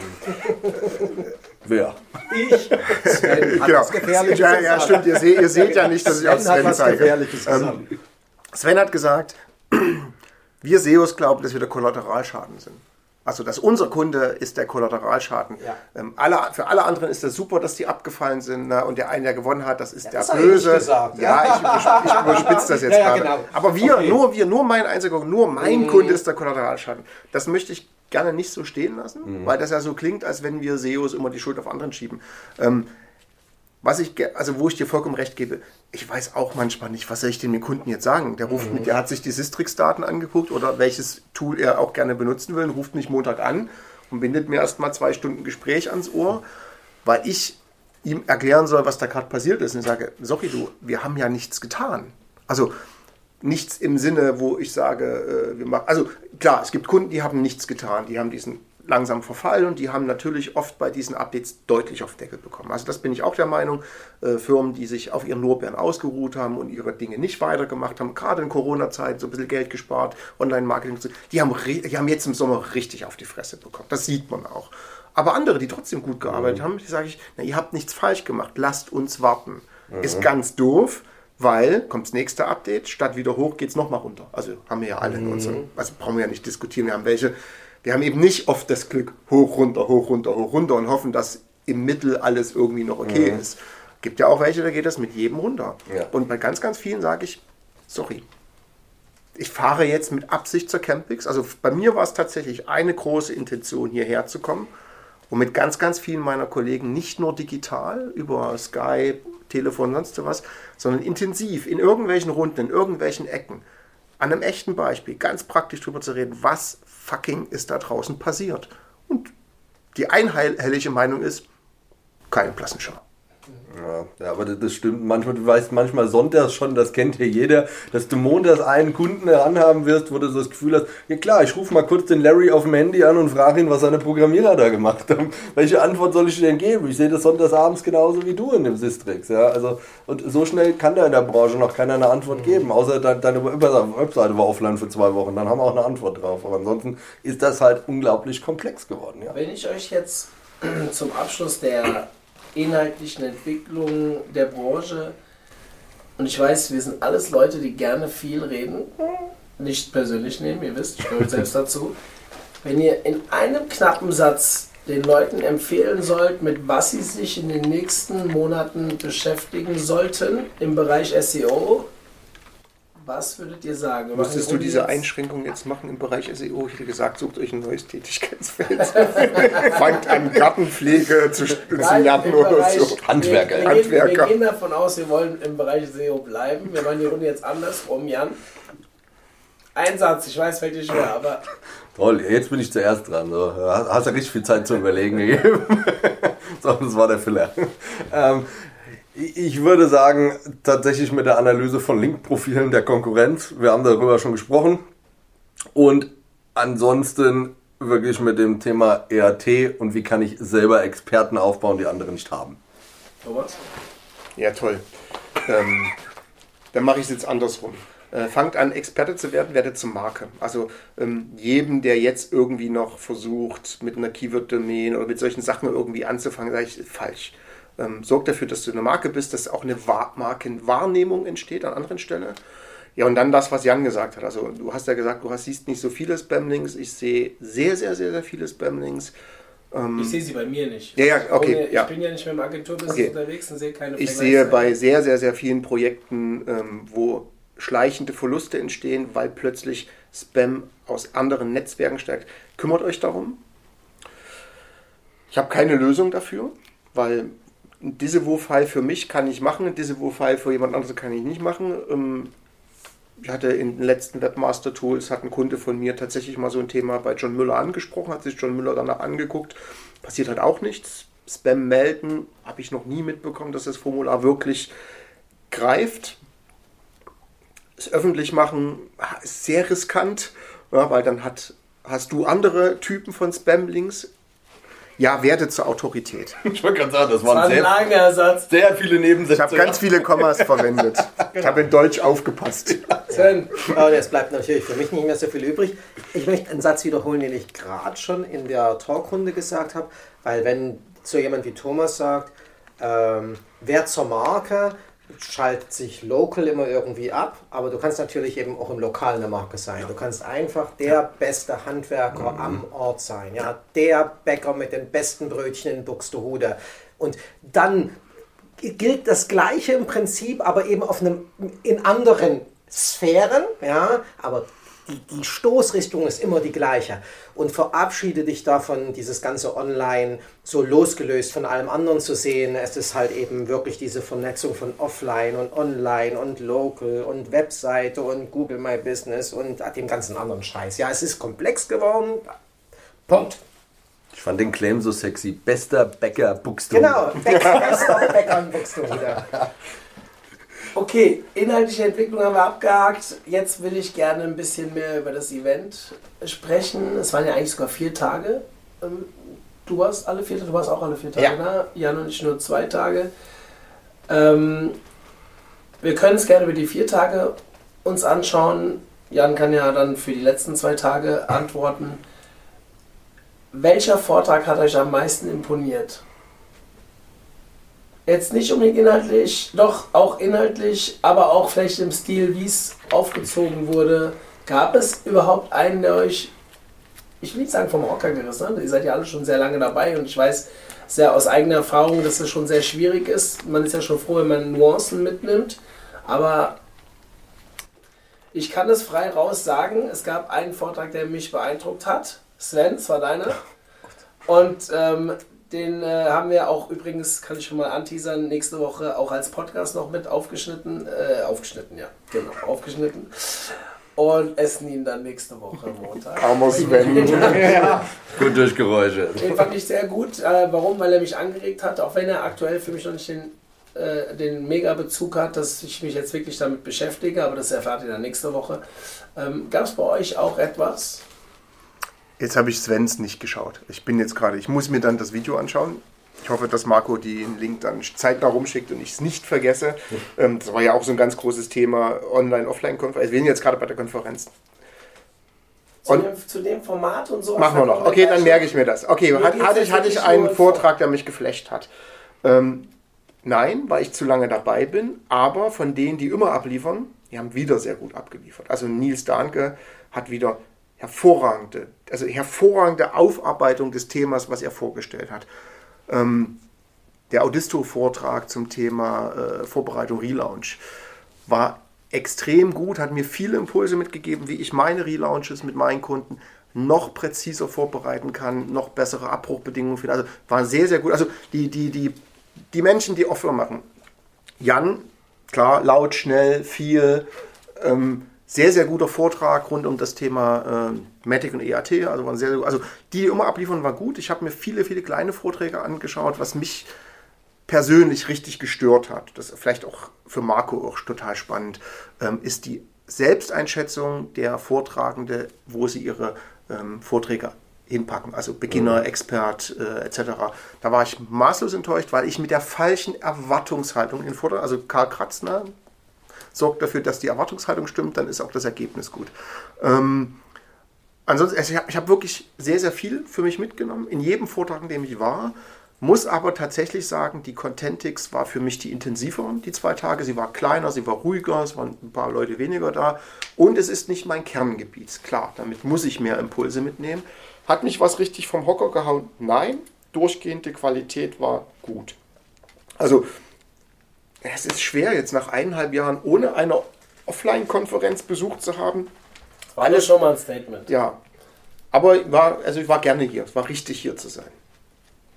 Wer? Ich. Sven hat genau. Gefährliches ja, ja, stimmt. Ihr, seht, ihr seht ja nicht, dass ich auf Sven hat zeige. Gefährliches ähm, Sven hat gesagt, wir SEOs glauben, dass wir der Kollateralschaden sind. Also, dass unser Kunde ist der Kollateralschaden. Ja. Ähm, alle, für alle anderen ist das super, dass die abgefallen sind ne? und der eine, der gewonnen hat, das ist ja, der das Böse. Ich gesagt, ja, ja ich, ich, überspitze das jetzt gerade. Genau. Aber wir, okay. nur wir, nur mein einziger, nur mein mhm. Kunde ist der Kollateralschaden. Das möchte ich gerne nicht so stehen lassen, mhm. weil das ja so klingt, als wenn wir SEOs immer die Schuld auf anderen schieben. Ähm, was ich, also wo ich dir vollkommen recht gebe, ich weiß auch manchmal nicht, was soll ich dem Kunden jetzt sagen? Der ruft mhm. mit, der hat sich die Sistrix-Daten angeguckt oder welches Tool er auch gerne benutzen will und ruft mich Montag an und bindet mir erstmal zwei Stunden Gespräch ans Ohr, weil ich ihm erklären soll, was da gerade passiert ist. Und ich sage, sorry du, wir haben ja nichts getan. Also nichts im Sinne, wo ich sage, äh, wir machen. Also klar, es gibt Kunden, die haben nichts getan, die haben diesen langsam Verfall und die haben natürlich oft bei diesen Updates deutlich auf Deckel bekommen. Also das bin ich auch der Meinung. Äh, Firmen, die sich auf ihren Lorbeeren ausgeruht haben und ihre Dinge nicht weitergemacht haben, gerade in Corona-Zeit so ein bisschen Geld gespart, Online-Marketing, die haben, die haben jetzt im Sommer richtig auf die Fresse bekommen. Das sieht man auch. Aber andere, die trotzdem gut gearbeitet mhm. haben, die sage ich, na, ihr habt nichts falsch gemacht, lasst uns warten. Mhm. Ist ganz doof, weil kommt das nächste Update, statt wieder hoch geht es nochmal runter. Also haben wir ja alle mhm. in unserem, also brauchen wir ja nicht diskutieren. Wir haben welche, wir haben eben nicht oft das Glück, hoch, runter, hoch, runter, hoch, runter und hoffen, dass im Mittel alles irgendwie noch okay mhm. ist. Gibt ja auch welche, da geht das mit jedem runter. Ja. Und bei ganz, ganz vielen sage ich, sorry, ich fahre jetzt mit Absicht zur Campix. Also bei mir war es tatsächlich eine große Intention, hierher zu kommen und mit ganz, ganz vielen meiner Kollegen nicht nur digital über Skype, Telefon, sonst was, sondern intensiv in irgendwelchen Runden, in irgendwelchen Ecken, an einem echten Beispiel, ganz praktisch darüber zu reden, was fucking ist da draußen passiert. Und die einhellige Meinung ist, keine Plassenschau. Ja, ja, aber das, stimmt. Manchmal, du weißt manchmal sonntags schon, das kennt hier jeder, dass du montags einen Kunden heranhaben wirst, wo du so das Gefühl hast, ja klar, ich rufe mal kurz den Larry auf dem Handy an und frage ihn, was seine Programmierer da gemacht haben. Welche Antwort soll ich dir denn geben? Ich sehe das sonntags abends genauso wie du in dem Sistrix. Ja, also, und so schnell kann da in der Branche noch keiner eine Antwort geben, außer de deine Webseite war offline für zwei Wochen, dann haben wir auch eine Antwort drauf. Aber ansonsten ist das halt unglaublich komplex geworden. Ja. Wenn ich euch jetzt zum Abschluss der inhaltlichen Entwicklung der Branche. Und ich weiß, wir sind alles Leute, die gerne viel reden. Nicht persönlich nehmen, ihr wisst, ich gehöre selbst dazu. Wenn ihr in einem knappen Satz den Leuten empfehlen sollt, mit was sie sich in den nächsten Monaten beschäftigen sollten im Bereich SEO, was würdet ihr sagen? Müsstest du diese jetzt? Einschränkung jetzt machen im Bereich SEO? Ich hätte gesagt, sucht euch ein neues Tätigkeitsfeld. Fangt an, Gartenpflege zu, zu lernen oder so. Handwerker. Wir, wir, Handwerker. Gehen, wir gehen davon aus, wir wollen im Bereich SEO bleiben. Wir machen die Runde jetzt andersrum, Jan. Ein Satz, ich weiß, fällt dir schwer, aber. Toll, jetzt bin ich zuerst dran. So. Hast ja richtig viel Zeit zu überlegen gegeben. so, das war der Filler. Ähm, ich würde sagen, tatsächlich mit der Analyse von Link-Profilen der Konkurrenz. Wir haben darüber schon gesprochen. Und ansonsten wirklich mit dem Thema ERT und wie kann ich selber Experten aufbauen, die andere nicht haben. Thomas? Ja, toll. Ähm, dann mache ich es jetzt andersrum. Äh, fangt an, Experte zu werden, werdet zum Marke. Also ähm, jedem, der jetzt irgendwie noch versucht, mit einer Keyword-Domain oder mit solchen Sachen irgendwie anzufangen, sage ich, falsch ähm, sorgt dafür, dass du eine Marke bist, dass auch eine Markenwahrnehmung entsteht an anderen Stellen. Ja, und dann das, was Jan gesagt hat. Also du hast ja gesagt, du hast, siehst nicht so viele Spamlinks. Ich sehe sehr, sehr, sehr, sehr viele Spamlinks. Ähm, ich sehe sie bei mir nicht. Ja, ja, okay. Ohne, ich ja. bin ja nicht mehr im Agenturbusiness okay. unterwegs und sehe keine Ich sehe bei sehr, sehr, sehr vielen Projekten, ähm, wo schleichende Verluste entstehen, weil plötzlich Spam aus anderen Netzwerken steigt. Kümmert euch darum. Ich habe keine Lösung dafür, weil ein Disavow-File für mich kann ich machen, ein Disavow-File für jemand anderes kann ich nicht machen. Ähm, ich hatte in den letzten Webmaster Tools, hat ein Kunde von mir tatsächlich mal so ein Thema bei John Müller angesprochen, hat sich John Müller danach angeguckt. Passiert halt auch nichts. Spam melden habe ich noch nie mitbekommen, dass das Formular wirklich greift. Das öffentlich machen ist sehr riskant, ja, weil dann hat, hast du andere Typen von Spam-Links ja, werde zur Autorität. Ich wollte gerade sagen, das, waren sehr, langer Satz. sehr viele Nebensätze. Ich habe ganz viele Kommas verwendet. genau. Ich habe in Deutsch aufgepasst. Sven. Aber es bleibt natürlich für mich nicht mehr so viel übrig. Ich möchte einen Satz wiederholen, den ich gerade schon in der Talkrunde gesagt habe, weil wenn so jemand wie Thomas sagt, ähm, wer zur Marke, schaltet sich local immer irgendwie ab, aber du kannst natürlich eben auch im Lokal eine Marke sein. Du kannst einfach der beste Handwerker mhm. am Ort sein, ja, der Bäcker mit den besten Brötchen in Buxtehude. Und dann gilt das Gleiche im Prinzip, aber eben auf einem, in anderen Sphären, ja, aber die, die Stoßrichtung ist immer die gleiche. Und verabschiede dich davon, dieses ganze Online so losgelöst von allem anderen zu sehen. Es ist halt eben wirklich diese Vernetzung von Offline und Online und Local und Webseite und Google My Business und dem ganzen anderen Scheiß. Ja, es ist komplex geworden. Punkt. Ich fand den Claim so sexy. Bester Bäcker Buxtehude. Genau, bester Bäcker in Buxtehude. Okay, inhaltliche Entwicklung haben wir abgehakt. Jetzt will ich gerne ein bisschen mehr über das Event sprechen. Es waren ja eigentlich sogar vier Tage. Ähm, du warst alle vier Tage, du warst auch alle vier Tage ja. da. Jan und ich nur zwei Tage. Ähm, wir können es gerne über die vier Tage uns anschauen. Jan kann ja dann für die letzten zwei Tage antworten. Welcher Vortrag hat euch am meisten imponiert? Jetzt nicht unbedingt inhaltlich, doch auch inhaltlich, aber auch vielleicht im Stil, wie es aufgezogen wurde. Gab es überhaupt einen, der euch, ich will nicht sagen vom Hocker gerissen hat, ihr seid ja alle schon sehr lange dabei und ich weiß sehr aus eigener Erfahrung, dass es schon sehr schwierig ist. Man ist ja schon froh, wenn man Nuancen mitnimmt, aber ich kann es frei raus sagen, es gab einen Vortrag, der mich beeindruckt hat. Sven, es war deiner. Und ähm, den äh, haben wir auch übrigens, kann ich schon mal anteasern, nächste Woche auch als Podcast noch mit aufgeschnitten. Äh, aufgeschnitten, ja, genau, aufgeschnitten. Und essen ihn dann nächste Woche Montag. Armer Sven. ja. Gut durch Geräusche. Den fand ich sehr gut. Äh, warum? Weil er mich angeregt hat, auch wenn er aktuell für mich noch nicht den äh, den Mega-Bezug hat, dass ich mich jetzt wirklich damit beschäftige, aber das erfahrt ihr dann nächste Woche. Ähm, Gab es bei euch auch etwas? Jetzt habe ich Svens nicht geschaut. Ich bin jetzt gerade, ich muss mir dann das Video anschauen. Ich hoffe, dass Marco den Link dann zeitnah rumschickt und ich es nicht vergesse. Ähm, das war ja auch so ein ganz großes Thema Online-Offline-Konferenz. Wir sind jetzt gerade bei der Konferenz. Zu dem, zu dem, Format und so. Machen wir noch. Okay, dann merke ich mir das. Okay, hat, hatte ich, hatte ich einen Vortrag, der mich geflecht hat. Ähm, nein, weil ich zu lange dabei bin, aber von denen, die immer abliefern, die haben wieder sehr gut abgeliefert. Also Nils Dahnke hat wieder hervorragende, also hervorragende Aufarbeitung des Themas, was er vorgestellt hat. Ähm, der Audisto-Vortrag zum Thema äh, Vorbereitung Relaunch war extrem gut, hat mir viele Impulse mitgegeben, wie ich meine Relaunches mit meinen Kunden noch präziser vorbereiten kann, noch bessere Abbruchbedingungen finden. Also war sehr, sehr gut. Also die, die, die, die Menschen, die Offer machen. Jan, klar, laut, schnell, viel. Ähm, sehr, sehr guter Vortrag rund um das Thema äh, Matic und EAT. Also, waren sehr, sehr, also die, die immer abliefern, war gut. Ich habe mir viele, viele kleine Vorträge angeschaut, was mich persönlich richtig gestört hat. Das ist vielleicht auch für Marco auch total spannend, ähm, ist die Selbsteinschätzung der Vortragende, wo sie ihre ähm, Vorträge hinpacken, also Beginner, mhm. Expert äh, etc. Da war ich maßlos enttäuscht, weil ich mit der falschen Erwartungshaltung in den Vortrag, also Karl Kratzner, sorgt dafür, dass die Erwartungshaltung stimmt, dann ist auch das Ergebnis gut. Ähm, ansonsten, also ich habe hab wirklich sehr, sehr viel für mich mitgenommen. In jedem Vortrag, in dem ich war, muss aber tatsächlich sagen, die Contentix war für mich die intensiveren, die zwei Tage. Sie war kleiner, sie war ruhiger, es waren ein paar Leute weniger da. Und es ist nicht mein Kerngebiet. Klar, damit muss ich mehr Impulse mitnehmen. Hat mich was richtig vom Hocker gehauen? Nein. Durchgehende Qualität war gut. Also es ist schwer, jetzt nach eineinhalb Jahren ohne eine Offline-Konferenz besucht zu haben. War alles schon mal ein Statement. Ja. Aber war, also ich war gerne hier. Es war richtig hier zu sein.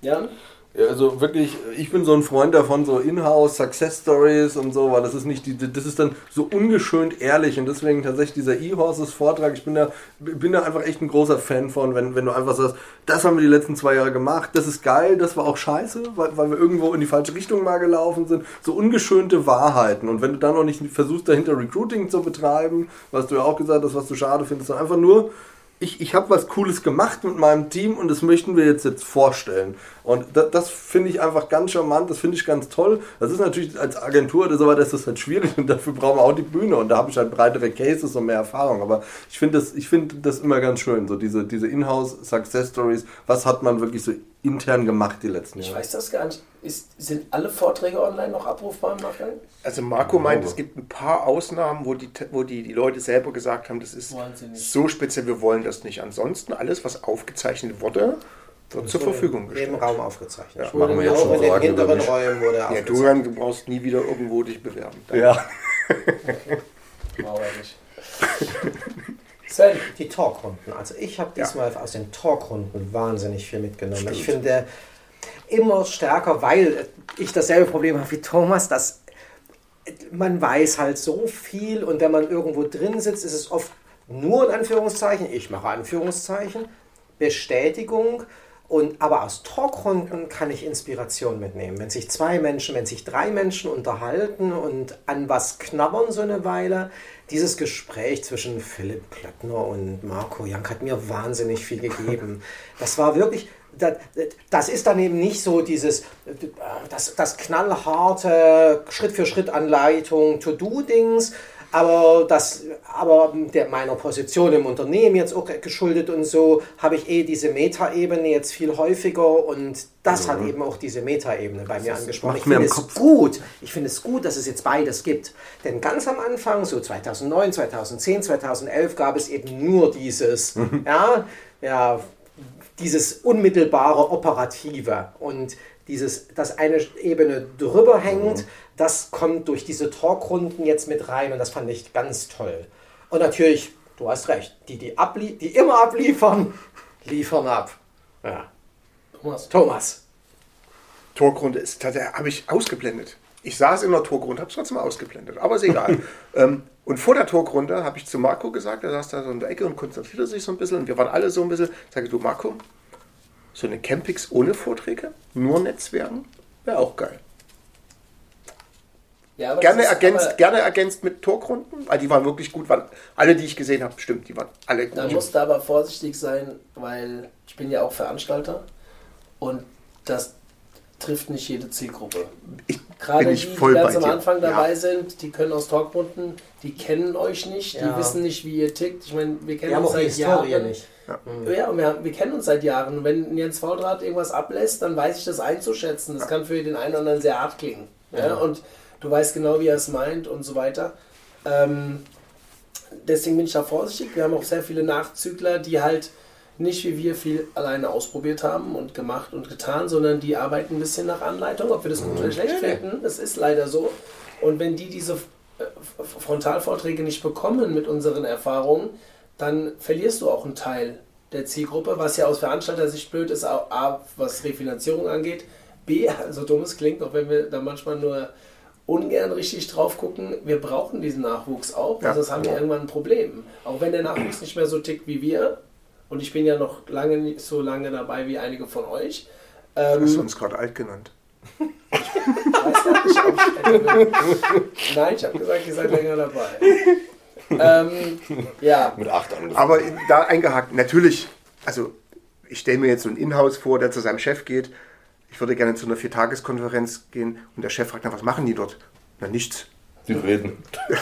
Ja? Ja, also wirklich, ich bin so ein Freund davon, so Inhouse Success Stories und so, weil das ist nicht die, das ist dann so ungeschönt ehrlich und deswegen tatsächlich dieser E-Horses Vortrag, ich bin da, bin da einfach echt ein großer Fan von, wenn, wenn du einfach sagst, das haben wir die letzten zwei Jahre gemacht, das ist geil, das war auch scheiße, weil, weil wir irgendwo in die falsche Richtung mal gelaufen sind, so ungeschönte Wahrheiten und wenn du dann noch nicht versuchst, dahinter Recruiting zu betreiben, was du ja auch gesagt hast, was du schade findest, sondern einfach nur ich, ich habe was Cooles gemacht mit meinem Team und das möchten wir jetzt, jetzt vorstellen. Und das, das finde ich einfach ganz charmant, das finde ich ganz toll. Das ist natürlich als Agentur oder so weiter ist das halt schwierig und dafür brauchen wir auch die Bühne und da habe ich halt breitere Cases und mehr Erfahrung. Aber ich finde das, find das immer ganz schön, so diese, diese Inhouse-Success-Stories, was hat man wirklich so intern gemacht die letzten Jahre. Ich weiß das gar nicht. Ist, sind alle Vorträge online noch abrufbar im Nachgang? Also Marco meint, es gibt ein paar Ausnahmen, wo die, wo die, die Leute selber gesagt haben, das ist so speziell, wir wollen das nicht. Ansonsten alles, was aufgezeichnet wurde, wird zur Verfügung gestellt. Im Raum aufgezeichnet. Ja, machen wir jetzt schon in den hinteren Räumen wurde ja, du, du brauchst nie wieder irgendwo dich bewerben. Danke. Ja. Sven, die Talkrunden. Also ich habe diesmal ja. aus den Talkrunden wahnsinnig viel mitgenommen. Stimmt. Ich finde immer stärker, weil ich dasselbe Problem habe wie Thomas, dass man weiß halt so viel und wenn man irgendwo drin sitzt, ist es oft nur in Anführungszeichen, ich mache Anführungszeichen, Bestätigung. Und, aber aus Talkrunden kann ich Inspiration mitnehmen. Wenn sich zwei Menschen, wenn sich drei Menschen unterhalten und an was knabbern so eine Weile, dieses Gespräch zwischen Philipp Klöckner und Marco Jank hat mir wahnsinnig viel gegeben. Das war wirklich, das, das ist dann eben nicht so dieses, das, das knallharte Schritt-für-Schritt-Anleitung, To-Do-Dings, aber, das, aber der, meiner Position im Unternehmen jetzt auch geschuldet und so, habe ich eh diese Metaebene jetzt viel häufiger und das mhm. hat eben auch diese Metaebene bei mir angesprochen. Ich finde es Kopf. gut, ich finde es gut, dass es jetzt beides gibt. Denn ganz am Anfang, so 2009, 2010, 2011, gab es eben nur dieses, mhm. ja, ja, dieses unmittelbare Operative und dieses, dass eine Ebene drüber hängt, mhm. Das kommt durch diese Talkrunden jetzt mit rein und das fand ich ganz toll. Und natürlich, du hast recht, die, die, die immer abliefern, liefern ab. Ja. Thomas. Thomas. Talkrunde ist, habe ich ausgeblendet. Ich saß in der Talkrunde, habe es trotzdem ausgeblendet, aber ist egal. ähm, und vor der Talkrunde habe ich zu Marco gesagt, er saß da so in der Ecke und konzentrierte sich so ein bisschen und wir waren alle so ein bisschen, sage du Marco, so eine Campix ohne Vorträge, nur Netzwerken, wäre auch geil. Ja, aber gerne, ist ergänzt, aber- gerne ergänzt mit Torgrunden, weil die waren wirklich gut. Waren, alle, die ich gesehen habe, stimmt, die waren alle Da gut. musst du aber vorsichtig sein, weil ich bin ja auch Veranstalter und das trifft nicht jede Zielgruppe. Ich Gerade bin die, ich die voll ganz bei am dir. Anfang dabei Ja. sind, die können aus Talkrunden, die kennen euch nicht, die Ja. wissen nicht, wie ihr tickt. Ich meine, wir kennen Wir haben uns auch die seit Jahren. nicht. Ja, und wir, haben, wir kennen uns seit Jahren. Und wenn Jens Fauldraht irgendwas ablässt, dann weiß ich das einzuschätzen. Das kann für den einen oder anderen sehr hart klingen. Ja? Und du weißt genau, wie er es meint und so weiter. Ähm, deswegen bin ich da vorsichtig. Wir haben auch sehr viele Nachzügler, die halt nicht wie wir viel alleine ausprobiert haben und gemacht und getan, sondern die arbeiten ein bisschen nach Anleitung, ob wir das gut oder schlecht finden. Das ist leider so. Und wenn die diese äh, Frontalvorträge nicht bekommen mit unseren Erfahrungen, dann verlierst du auch einen Teil der Zielgruppe, was ja aus Veranstalter-Sicht blöd ist, A, A, was Refinanzierung angeht, B, so dumm es klingt, auch wenn wir da manchmal nur ungern richtig drauf gucken, wir brauchen diesen Nachwuchs auch, Ja. also sonst haben wir irgendwann ein Problem. Auch wenn der Nachwuchs nicht mehr so tickt wie wir, und ich bin ja noch lange nicht so lange dabei wie einige von euch. Ähm, Hast du uns gerade alt genannt? weiß gar nicht, ob ich älter bin. Nein, ich habe gesagt, ihr seid länger dabei. ähm, ja, Mit acht angefangen. Aber da eingehakt, natürlich, also ich stelle mir jetzt so ein Inhouse vor, der zu seinem Chef geht. Ich würde gerne zu einer Viertageskonferenz gehen und der Chef fragt dann, was machen die dort? Na, nichts. Die reden.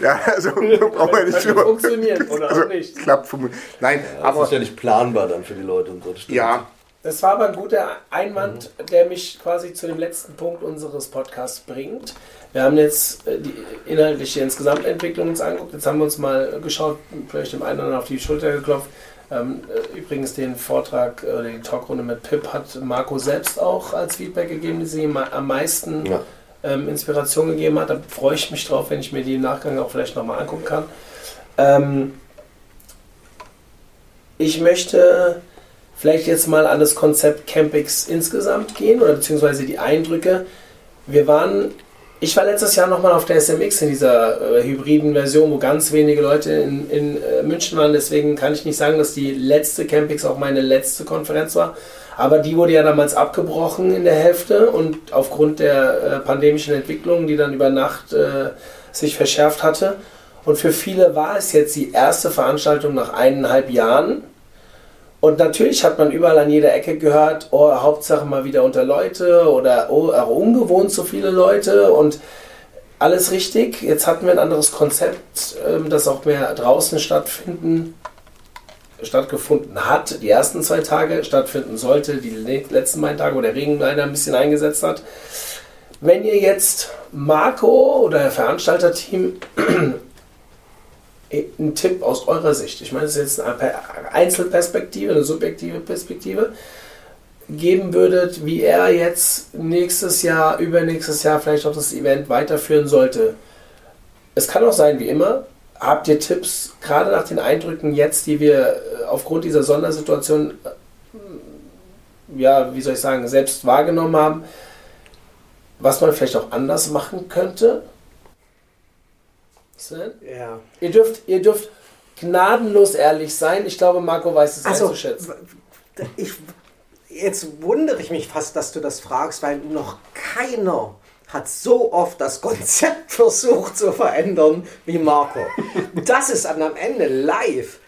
Ja, also brauchen wir nicht drüber. funktionieren oder auch nicht. Klappt. Nein, Das aber ist ja nicht planbar dann für die Leute und so. das stimmt. ja, Das war aber ein guter Einwand, der mich quasi zu dem letzten Punkt unseres Podcasts bringt. Wir haben jetzt äh, die inhaltliche insgesamt Entwicklung uns angeguckt. Jetzt haben wir uns mal geschaut, vielleicht dem einen oder anderen auf die Schulter geklopft. Ähm, äh, übrigens den Vortrag, äh, die Talkrunde mit Pip hat Marco selbst auch als Feedback gegeben, die sie ihm am meisten Ja. ähm, Inspiration gegeben hat. Da freue ich mich drauf, wenn ich mir die im Nachgang auch vielleicht nochmal angucken kann. Ähm, ich möchte vielleicht jetzt mal an das Konzept Campix insgesamt gehen oder beziehungsweise die Eindrücke. Wir waren, ich war letztes Jahr nochmal auf der SMX in dieser äh, hybriden Version, wo ganz wenige Leute in, in äh, München waren. Deswegen kann ich nicht sagen, dass die letzte Campix auch meine letzte Konferenz war. Aber die wurde ja damals abgebrochen in der Hälfte und aufgrund der äh, pandemischen Entwicklung, die dann über Nacht äh, sich verschärft hatte. Und für viele war es jetzt die erste Veranstaltung nach eineinhalb Jahren. Und natürlich hat man überall an jeder Ecke gehört, oh, Hauptsache mal wieder unter Leute oder oh, auch ungewohnt so viele Leute und alles richtig. Jetzt hatten wir ein anderes Konzept, ähm, das auch mehr draußen stattfinden, stattgefunden hat. Die ersten zwei Tage stattfinden sollte, die le- letzten beiden Tage, wo der Regen leider ein bisschen eingesetzt hat. Wenn ihr jetzt Marco oder Veranstalterteam ein Tipp aus eurer Sicht, ich meine, das ist jetzt eine Per- Einzelperspektive, eine subjektive Perspektive, geben würdet, wie er jetzt nächstes Jahr, übernächstes Jahr vielleicht auch das Event weiterführen sollte. Es kann auch sein, wie immer. Habt ihr Tipps, gerade nach den Eindrücken jetzt, die wir äh, aufgrund dieser Sondersituation, äh, ja, wie soll ich sagen, selbst wahrgenommen haben, was man vielleicht auch anders machen könnte? Sven? Ja. Ihr dürft, ihr dürft gnadenlos ehrlich sein. Ich glaube, Marco weiß es Also, einzuschätzen. ich, jetzt wundere ich mich fast, dass du das fragst, weil noch keiner hat so oft das Konzept versucht zu verändern wie Marco. Das ist dann am Ende live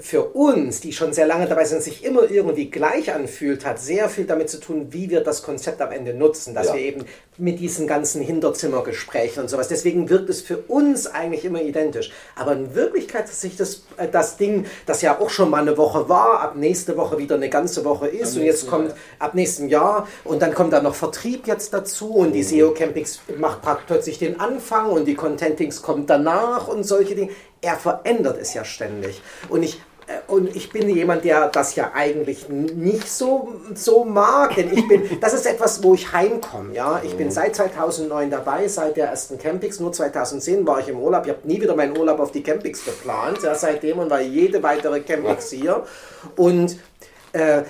für uns, die schon sehr lange dabei sind, sich immer irgendwie gleich anfühlt, hat sehr viel damit zu tun, wie wir das Konzept am Ende nutzen, dass Ja. wir eben mit diesen ganzen Hinterzimmergesprächen und sowas. Deswegen wirkt es für uns eigentlich immer identisch. Aber in Wirklichkeit ist sich das, äh, das Ding, das ja auch schon mal eine Woche war, ab nächste Woche wieder eine ganze Woche ist Am und jetzt kommt Jahr. ab nächstem Jahr und dann kommt da noch Vertrieb jetzt dazu und die SEO Campings macht praktisch plötzlich den Anfang und die Contentings kommt danach und solche Dinge. Er verändert es ja ständig. Und ich äh, und ich bin jemand, der das ja eigentlich nicht so, so mag, denn ich bin, das ist etwas, wo ich heimkomme, ja. Ich bin seit 2009 dabei, seit der ersten Campings, nur 2010 war ich im Urlaub, ich habe nie wieder meinen Urlaub auf die Campings geplant, ja, seitdem und war jede weitere Campings hier. Und äh,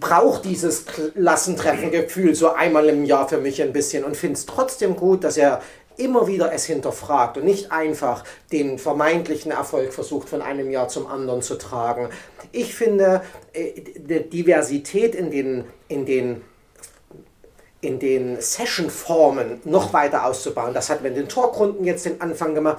braucht dieses Klassentreffen-Gefühl so einmal im Jahr für mich ein bisschen und finde es trotzdem gut, dass er immer wieder es hinterfragt und nicht einfach den vermeintlichen Erfolg versucht von einem Jahr zum anderen zu tragen. Ich finde, äh, die Diversität in den, in den in den Session-Formen noch weiter auszubauen. Das hat mit den Talkrunden jetzt den Anfang gemacht.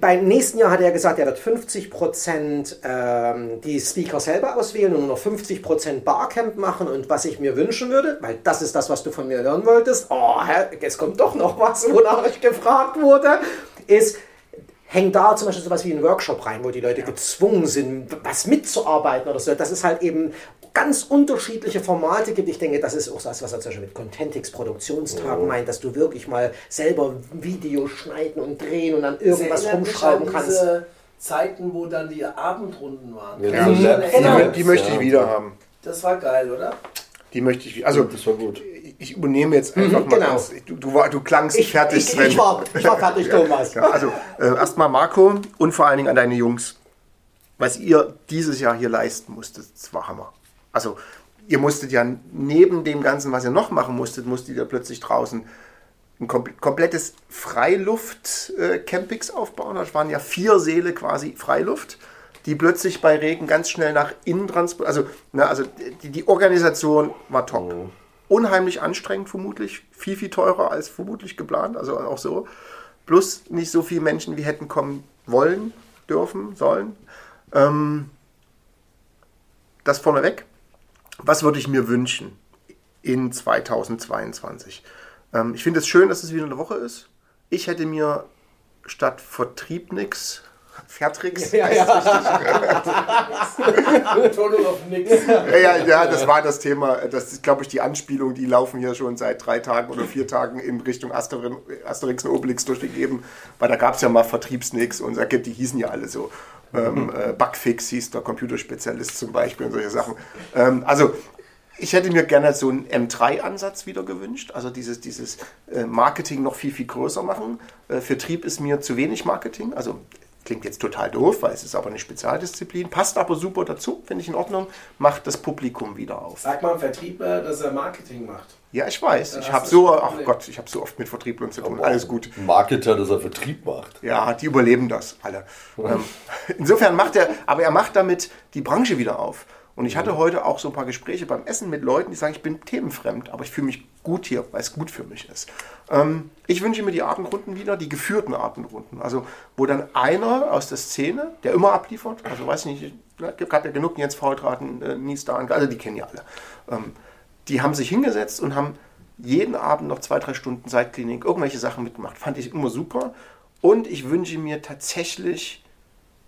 Beim nächsten Jahr hat er gesagt, er wird 50 Prozent ähm, die Speaker selber auswählen und nur noch 50 Prozent Barcamp machen. Und was ich mir wünschen würde, weil das ist das, was du von mir hören wolltest, oh, jetzt kommt doch noch was, wonach ich gefragt wurde, ist, hängt da zum Beispiel sowas wie ein Workshop rein, wo die Leute gezwungen sind, was mitzuarbeiten oder so. Das ist halt eben ganz unterschiedliche Formate gibt. Ich denke, das ist auch das, was er zum Beispiel mit Contentix Produktionstagen oh. meint, dass du wirklich mal selber Videos schneiden und drehen und dann irgendwas rumschrauben kannst. Zeiten, wo dann die Abendrunden waren. Ja, ja. Genau. Die, die, möchte ich wieder haben. Das war geil, oder? Die möchte ich. Also, das war gut. Ich übernehme jetzt einfach mhm, mal genau. ganz. Du, du, du klangst ich, fertig, ich, Sven. Ich war, ich war fertig, Thomas. Ja, also, äh, erstmal Marco und vor allen Dingen an deine Jungs. Was ihr dieses Jahr hier leisten musstet, das war Hammer. Also ihr musstet ja neben dem Ganzen, was ihr noch machen musstet, musstet ihr plötzlich draußen ein komplettes Freiluft-Campings aufbauen. Das waren ja vier Säle quasi Freiluft, die plötzlich bei Regen ganz schnell nach innen transportiert. Also, ne, also die, die, Organisation war top. Oh. Unheimlich anstrengend vermutlich, viel, viel teurer als vermutlich geplant, also auch so. Plus nicht so viele Menschen, wie hätten kommen wollen, dürfen, sollen. Ähm, das vorneweg was würde ich mir wünschen in 2022? Ähm, ich finde es schön, dass es wieder eine Woche ist. Ich hätte mir statt Vertrieb nix Fairtricks. Ja, ja. Nix. Ja, ja, ja, das war das Thema. Das ist, glaube ich, die Anspielung, die laufen hier schon seit drei Tagen oder vier Tagen in Richtung Asterix und Obelix durchgegeben. Weil da gab es ja mal Vertriebsnix und die hießen ja alle so ähm, äh, Bugfix hieß der Computerspezialist zum Beispiel und solche Sachen. Ähm, also ich hätte mir gerne so einen M3-Ansatz wieder gewünscht, also dieses, dieses äh, Marketing noch viel, viel größer machen. Äh, Vertrieb ist mir zu wenig Marketing, also klingt jetzt total doof, weil es ist aber eine Spezialdisziplin, passt aber super dazu, finde ich in Ordnung, macht das Publikum wieder auf. Sag mal Vertriebler, dass er Marketing macht. Ja, ich weiß. ich habe so, ach Gott, ich habe so oft mit Vertrieblern zu tun. Alles gut. Marketer, dass er Vertrieb macht. Ja, die überleben das alle. Ähm, insofern macht er, aber er macht damit die Branche wieder auf. Und ich hatte heute auch so ein paar Gespräche beim Essen mit Leuten, die sagen, ich bin themenfremd, aber ich fühle mich gut hier, weil es gut für mich ist. Ähm, ich wünsche mir die Abendrunden wieder, die geführten Abendrunden. Also, wo dann einer aus der Szene, der immer abliefert, also weiß nicht, es gab ja genug jetzt Faultraten, äh, Niestan, also die kennen ja alle. Ähm, die haben sich hingesetzt und haben jeden Abend noch zwei, drei Stunden Zeitklinik, irgendwelche Sachen mitgemacht. Fand ich immer super. Und ich wünsche mir tatsächlich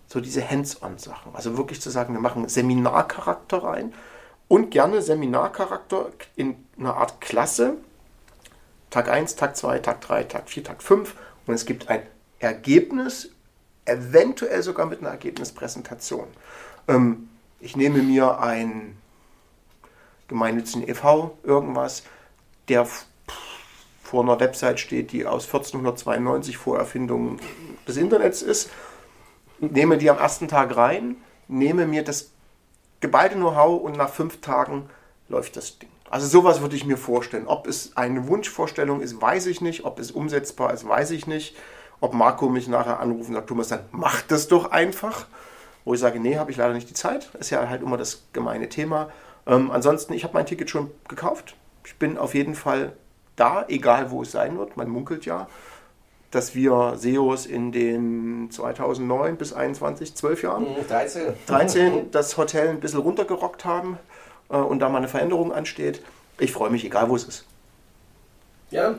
so diese Hands-on-Sachen. Also wirklich zu sagen, wir machen Seminarcharakter rein und gerne Seminarcharakter in einer Art Klasse. Tag 1, Tag 2, Tag 3, Tag 4, Tag 5 und es gibt ein Ergebnis, eventuell sogar mit einer Ergebnispräsentation. Ähm, ich nehme mir ein gemeinnützigen e.V., irgendwas, der vor einer Website steht, die aus 1492 vor Erfindung des Internets ist, nehme die am ersten Tag rein, nehme mir das geballte Know-how und nach fünf Tagen läuft das Ding. Also sowas würde ich mir vorstellen. Ob es eine Wunschvorstellung ist, weiß ich nicht. Ob es umsetzbar ist, weiß ich nicht. Ob Marco mich nachher anruft und sagt, Thomas, dann mach das doch einfach. Wo ich sage, nee, habe ich leider nicht die Zeit. Ist ja halt immer das gemeine Thema. Ähm, ansonsten, ich habe mein Ticket schon gekauft. Ich bin auf jeden Fall da, egal wo es sein wird. Man munkelt ja, dass wir SEOs in den 2009 bis 21, 12 Jahren, 13, mhm, 13 das Hotel ein bisschen runtergerockt haben äh, und da mal eine Veränderung ansteht. Ich freue mich, egal wo es ist. Ja,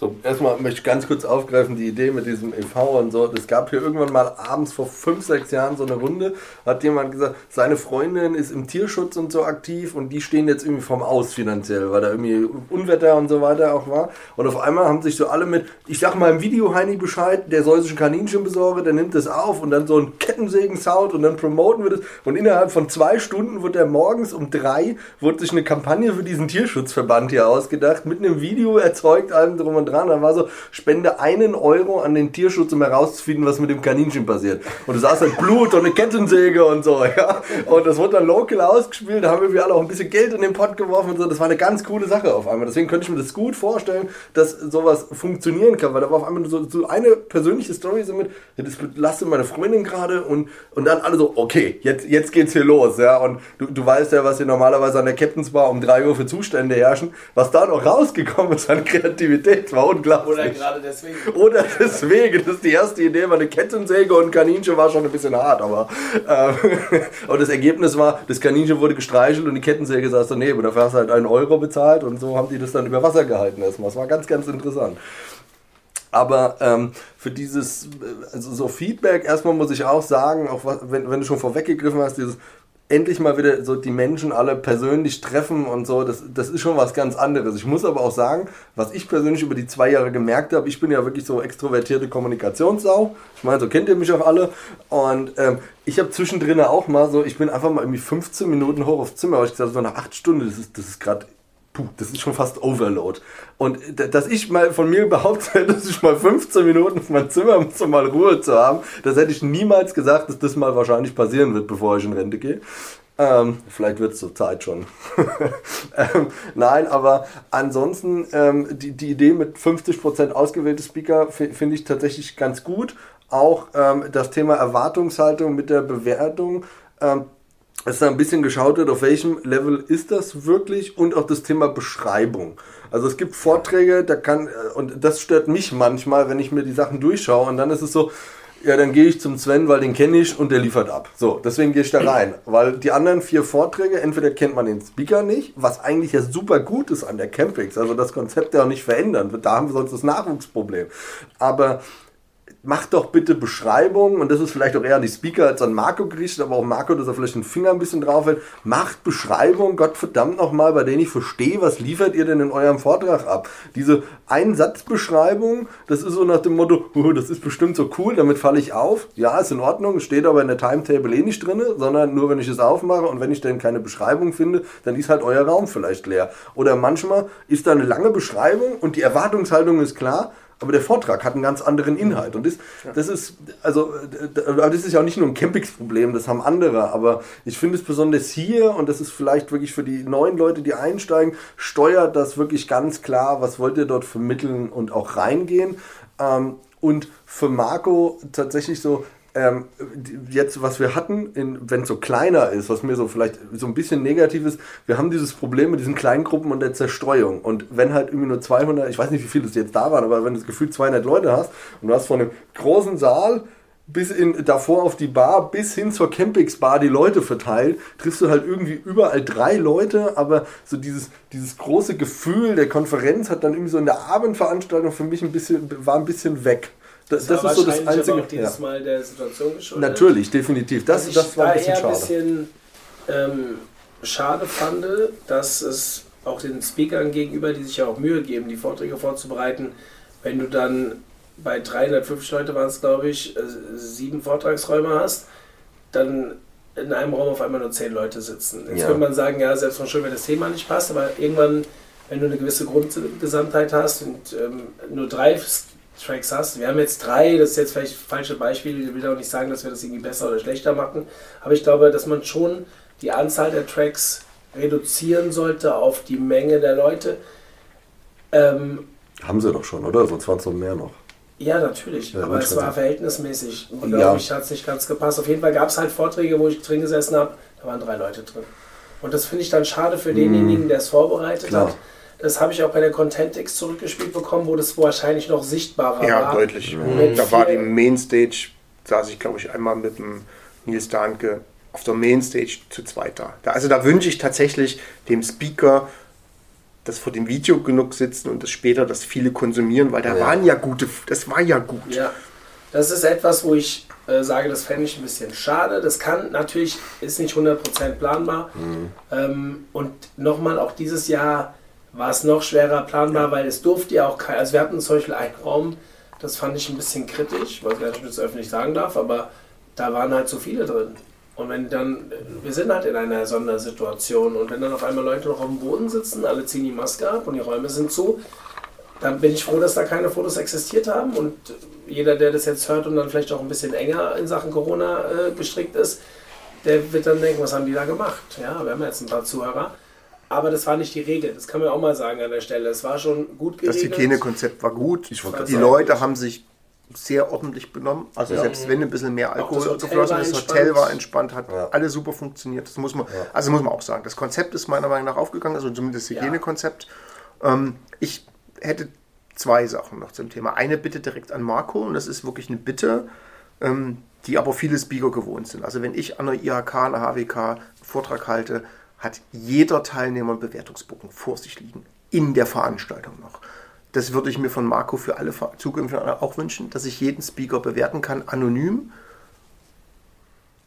so, erstmal möchte ich ganz kurz aufgreifen, die Idee mit diesem e.V. und so. Es gab hier irgendwann mal abends vor fünf, sechs Jahren so eine Runde, hat jemand gesagt, seine Freundin ist im Tierschutz und so aktiv und die stehen jetzt irgendwie vom Aus finanziell, weil da irgendwie Unwetter und so weiter auch war. Und auf einmal haben sich so alle mit, ich sag mal im Video Heini Bescheid, der soll sich ein Kaninchen besorgen, der nimmt das auf und dann so ein Kettensägen-Sound und dann promoten wir das. Und innerhalb von zwei Stunden wird er morgens um drei, wurde sich eine Kampagne für diesen Tierschutzverband hier ausgedacht, mit einem Video erzeugt allem drum und dran. Da war so, spende einen Euro an den Tierschutz, um herauszufinden, was mit dem Kaninchen passiert. Und du sahst halt Blut und eine Kettensäge und so, ja. Und das wurde dann local ausgespielt. Da haben wir alle auch ein bisschen Geld in den Pott geworfen und so. Das war eine ganz coole Sache auf einmal. Deswegen könnte ich mir das gut vorstellen, dass sowas funktionieren kann, weil da war auf einmal so, so eine persönliche Story so mit, das belastet meine Freundin gerade und, und dann alle so, okay, jetzt, jetzt geht's hier los, ja. Und du, du weißt ja, was hier normalerweise an der Captain's Bar um 3 Uhr für Zustände herrschen. Was da noch rausgekommen ist an Kreativität, war unglaublich. Oder gerade deswegen. Oder deswegen, das ist die erste Idee, war eine Kettensäge und ein Kaninchen war schon ein bisschen hart, aber ähm, und das Ergebnis war, das Kaninchen wurde gestreichelt und die Kettensäge saß daneben. Dafür hast du halt einen Euro bezahlt und so haben die das dann über Wasser gehalten erstmal. Das war ganz, ganz interessant. Aber ähm, für dieses, äh, also so Feedback, erstmal muss ich auch sagen, auch was, wenn, wenn du schon vorweggegriffen hast, dieses endlich mal wieder so die Menschen alle persönlich treffen und so, das, das ist schon was ganz anderes. Ich muss aber auch sagen, was ich persönlich über die zwei Jahre gemerkt habe, ich bin ja wirklich so extrovertierte Kommunikationssau. Ich meine, so kennt ihr mich auch alle. Und ähm, ich habe zwischendrin auch mal so, ich bin einfach mal irgendwie 15 Minuten hoch aufs Zimmer, weil ich gesagt so nach acht Stunden, das ist, das ist gerade puh, das ist schon fast Overload. Und dass ich mal von mir behauptet hätte, dass ich mal 15 Minuten auf mein Zimmer muss, um mal Ruhe zu haben, das hätte ich niemals gesagt, dass das mal wahrscheinlich passieren wird, bevor ich in Rente gehe. Ähm, vielleicht wird es zur Zeit schon. ähm, nein, aber ansonsten ähm, die, die Idee mit 50% ausgewählte Speaker finde ich tatsächlich ganz gut. Auch ähm, das Thema Erwartungshaltung mit der Bewertung ähm, dass da ein bisschen geschaut wird, auf welchem Level ist das wirklich und auch das Thema Beschreibung. Also es gibt Vorträge, da kann, äh, und das stört mich manchmal, wenn ich mir die Sachen durchschaue und dann ist es so, ja, dann gehe ich zum Sven, weil den kenne ich und der liefert ab. So, deswegen gehe ich da rein. Weil die anderen vier Vorträge, entweder kennt man den Speaker nicht, was eigentlich ja super gut ist an der Campix, also das Konzept ja auch nicht verändern. Da haben wir sonst das Nachwuchsproblem. Aber macht doch bitte Beschreibungen, und das ist vielleicht auch eher an die Speaker als an Marco gerichtet, aber auch Marco, dass er vielleicht den Finger ein bisschen drauf hält, macht Beschreibungen, Gott verdammt nochmal, bei denen ich verstehe, was liefert ihr denn in eurem Vortrag ab? Diese Einsatzbeschreibung, das ist so nach dem Motto, oh, das ist bestimmt so cool, damit falle ich auf. Ja, ist in Ordnung, steht aber in der Timetable eh nicht drin, sondern nur wenn ich es aufmache und wenn ich dann keine Beschreibung finde, dann ist halt euer Raum vielleicht leer. Oder manchmal ist da eine lange Beschreibung und die Erwartungshaltung ist klar, aber der Vortrag hat einen ganz anderen Inhalt. Und das, das ist, also, das ist ja auch nicht nur ein Campings-Problem, das haben andere. Aber ich finde es besonders hier, und das ist vielleicht wirklich für die neuen Leute, die einsteigen, steuert das wirklich ganz klar, was wollt ihr dort vermitteln und auch reingehen. Ähm, und für Marco tatsächlich so, ähm, jetzt, was wir hatten, wenn es so kleiner ist, was mir so vielleicht so ein bisschen negativ ist, wir haben dieses Problem mit diesen kleinen Gruppen und der Zerstreuung. Und wenn halt irgendwie nur 200, ich weiß nicht, wie viele es jetzt da waren, aber wenn du das Gefühl 200 Leute hast und du hast von einem großen Saal bis in, davor auf die Bar bis hin zur Campix Bar die Leute verteilt, triffst du halt irgendwie überall drei Leute, aber so dieses, dieses große Gefühl der Konferenz hat dann irgendwie so in der Abendveranstaltung für mich ein bisschen, war ein bisschen weg. Das, das, das ist so das einzige. Aber auch dieses ja. Mal der Situation geschuldet. Natürlich, definitiv. Das, also das war ein bisschen schade. ein bisschen ähm, schade fand, dass es auch den Speakern gegenüber, die sich ja auch Mühe geben, die Vorträge vorzubereiten, wenn du dann bei 350 Leute waren es, glaube ich, äh, sieben Vortragsräume hast, dann in einem Raum auf einmal nur zehn Leute sitzen. Jetzt ja. könnte man sagen, ja, selbst von schön, wenn das Thema nicht passt, aber irgendwann, wenn du eine gewisse Grundgesamtheit hast und ähm, nur drei Tracks hast. Wir haben jetzt drei, das ist jetzt vielleicht falsche Beispiele, ich will auch nicht sagen, dass wir das irgendwie besser oder schlechter machen, aber ich glaube, dass man schon die Anzahl der Tracks reduzieren sollte auf die Menge der Leute. Ähm, haben sie doch schon, oder? Sonst waren es noch mehr noch. Ja, natürlich, ja, aber es war verhältnismäßig. Und glaube ich, hat es nicht ganz gepasst. Auf jeden Fall gab es halt Vorträge, wo ich drin gesessen habe, da waren drei Leute drin. Und das finde ich dann schade für denjenigen, der es vorbereitet Klar. hat das habe ich auch bei der Contentix zurückgespielt bekommen, wo das wahrscheinlich noch sichtbarer ja, war. Ja, deutlich. Mhm. Da war die Mainstage, saß ich glaube ich einmal mit dem Nils Dahnke auf der Mainstage zu zweit da. Also da wünsche ich tatsächlich dem Speaker, dass vor dem Video genug sitzen und das später, dass viele konsumieren, weil da ja. waren ja gute, das war ja gut. Ja, das ist etwas, wo ich äh, sage, das fände ich ein bisschen schade. Das kann natürlich, ist nicht 100% planbar. Mhm. Ähm, und nochmal, auch dieses Jahr war es noch schwerer planbar, weil es durfte ja auch kein, also wir hatten zum Beispiel einen Raum, das fand ich ein bisschen kritisch, weil ich nicht, ob ich das öffentlich sagen darf, aber da waren halt so viele drin. Und wenn dann, wir sind halt in einer Sondersituation und wenn dann auf einmal Leute noch auf dem Boden sitzen, alle ziehen die Maske ab und die Räume sind zu, dann bin ich froh, dass da keine Fotos existiert haben und jeder, der das jetzt hört und dann vielleicht auch ein bisschen enger in Sachen Corona äh, gestrickt ist, der wird dann denken, was haben die da gemacht? Ja, wir haben jetzt ein paar Zuhörer. Aber das war nicht die Regel, das kann man auch mal sagen an der Stelle. Es war schon gut geregelt. Das Hygienekonzept war gut. die Leute haben sich sehr ordentlich benommen. Also ja. selbst wenn ein bisschen mehr Alkohol geflossen ist, das Hotel war entspannt, hat ja. alles super funktioniert. Das muss man, ja. also muss man auch sagen. Das Konzept ist meiner Meinung nach aufgegangen, also zumindest das Hygienekonzept. Ähm, ich hätte zwei Sachen noch zum Thema. Eine Bitte direkt an Marco und das ist wirklich eine Bitte, ähm, die aber viele Speaker gewohnt sind. Also wenn ich an der IHK, an der HWK einen Vortrag halte, hat jeder Teilnehmer einen Bewertungsbogen vor sich liegen. In der Veranstaltung noch. Das würde ich mir von Marco für alle zukünftigen auch wünschen, dass ich jeden Speaker bewerten kann, anonym.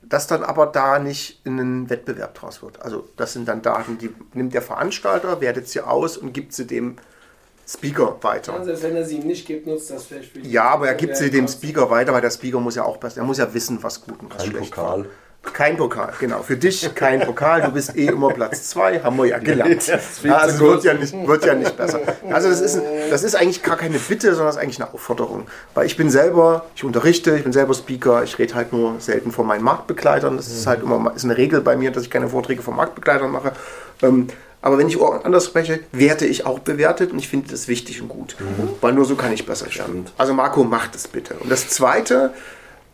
Dass dann aber da nicht in einen Wettbewerb draus wird. Also das sind dann Daten, die nimmt der Veranstalter, wertet sie aus und gibt sie dem Speaker weiter. Ja, selbst wenn er sie nicht gibt, nutzt das vielleicht für Ja, aber er gibt sie dem Speaker weiter, weil der Speaker muss ja auch besser, er muss ja wissen, was gut und was Kein schlecht Pokal. War. Kein Pokal, genau. Für dich kein Pokal. Du bist eh immer Platz zwei, haben wir ja gelernt. Ja, also wird ja, nicht, wird ja nicht besser. Also das ist, das ist eigentlich gar keine Bitte, sondern das ist eigentlich eine Aufforderung. Weil ich bin selber, ich unterrichte, ich bin selber Speaker, ich rede halt nur selten von meinen Marktbegleitern. Das ist halt immer ist eine Regel bei mir, dass ich keine Vorträge von Marktbegleitern mache. Ähm, aber wenn ich anders spreche, werde ich auch bewertet und ich finde das wichtig und gut. Mhm. Weil nur so kann ich besser werden. Also Marco, macht es bitte. Und das Zweite,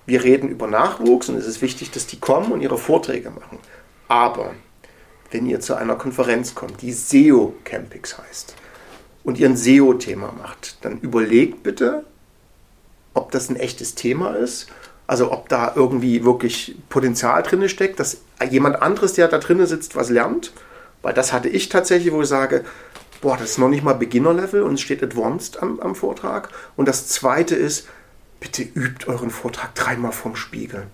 wir reden über Nachwuchs und es ist wichtig, dass die kommen und ihre Vorträge machen. Aber wenn ihr zu einer Konferenz kommt, die SEO Campings heißt, und ihr ein SEO-Thema macht, dann überlegt bitte, ob das ein echtes Thema ist. Also ob da irgendwie wirklich Potenzial drin steckt, dass jemand anderes, der da drin sitzt, was lernt. Weil das hatte ich tatsächlich, wo ich sage, boah, das ist noch nicht mal Beginner-Level und es steht Advanced am, am Vortrag. Und das zweite ist, bitte übt euren Vortrag dreimal vom Spiegel.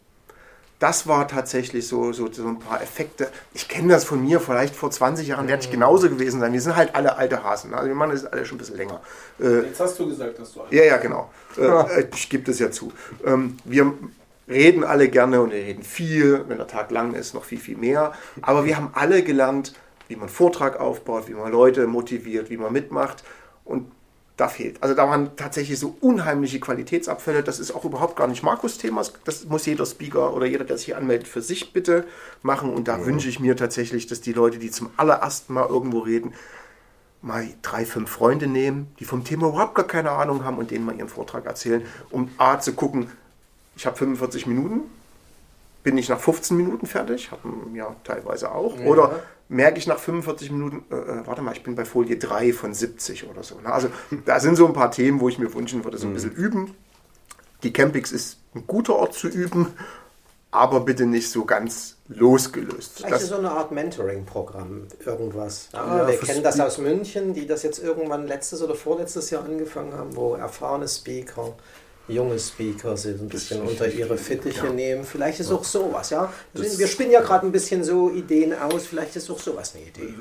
Das war tatsächlich so, so, so ein paar Effekte. Ich kenne das von mir, vielleicht vor 20 Jahren werde ich genauso gewesen sein. Wir sind halt alle alte Hasen. Also wir machen das alle schon ein bisschen länger. Äh, Jetzt hast du gesagt, dass du alt Ja, ja, genau. Äh, ich gebe das ja zu. Ähm, wir reden alle gerne und wir reden viel. Wenn der Tag lang ist, noch viel, viel mehr. Aber wir haben alle gelernt, wie man Vortrag aufbaut, wie man Leute motiviert, wie man mitmacht. Und da fehlt. Also da waren tatsächlich so unheimliche Qualitätsabfälle. Das ist auch überhaupt gar nicht Markus Thema. Das muss jeder Speaker oder jeder, der sich hier anmeldet, für sich bitte machen. Und da ja. wünsche ich mir tatsächlich, dass die Leute, die zum allerersten Mal irgendwo reden, mal drei, fünf Freunde nehmen, die vom Thema überhaupt gar keine Ahnung haben und denen mal ihren Vortrag erzählen, um A zu gucken, ich habe 45 Minuten, bin ich nach 15 Minuten fertig, haben ja teilweise auch. Ja. Oder merke ich nach 45 Minuten, äh, äh, warte mal, ich bin bei Folie 3 von 70 oder so. Ne? Also da sind so ein paar Themen, wo ich mir wünschen würde, so ein mhm. bisschen üben. Die Campix ist ein guter Ort zu üben, aber bitte nicht so ganz losgelöst. Vielleicht das ist so eine Art Mentoring-Programm, irgendwas. Ja, wir kennen das aus München, die das jetzt irgendwann letztes oder vorletztes Jahr angefangen haben, wo erfahrene Speaker junge Speaker sind, ein bisschen unter ihre Fittiche ja. nehmen. Vielleicht ist auch sowas, ja. Das wir spinnen ja gerade ein bisschen so Ideen aus, vielleicht ist auch sowas eine Idee.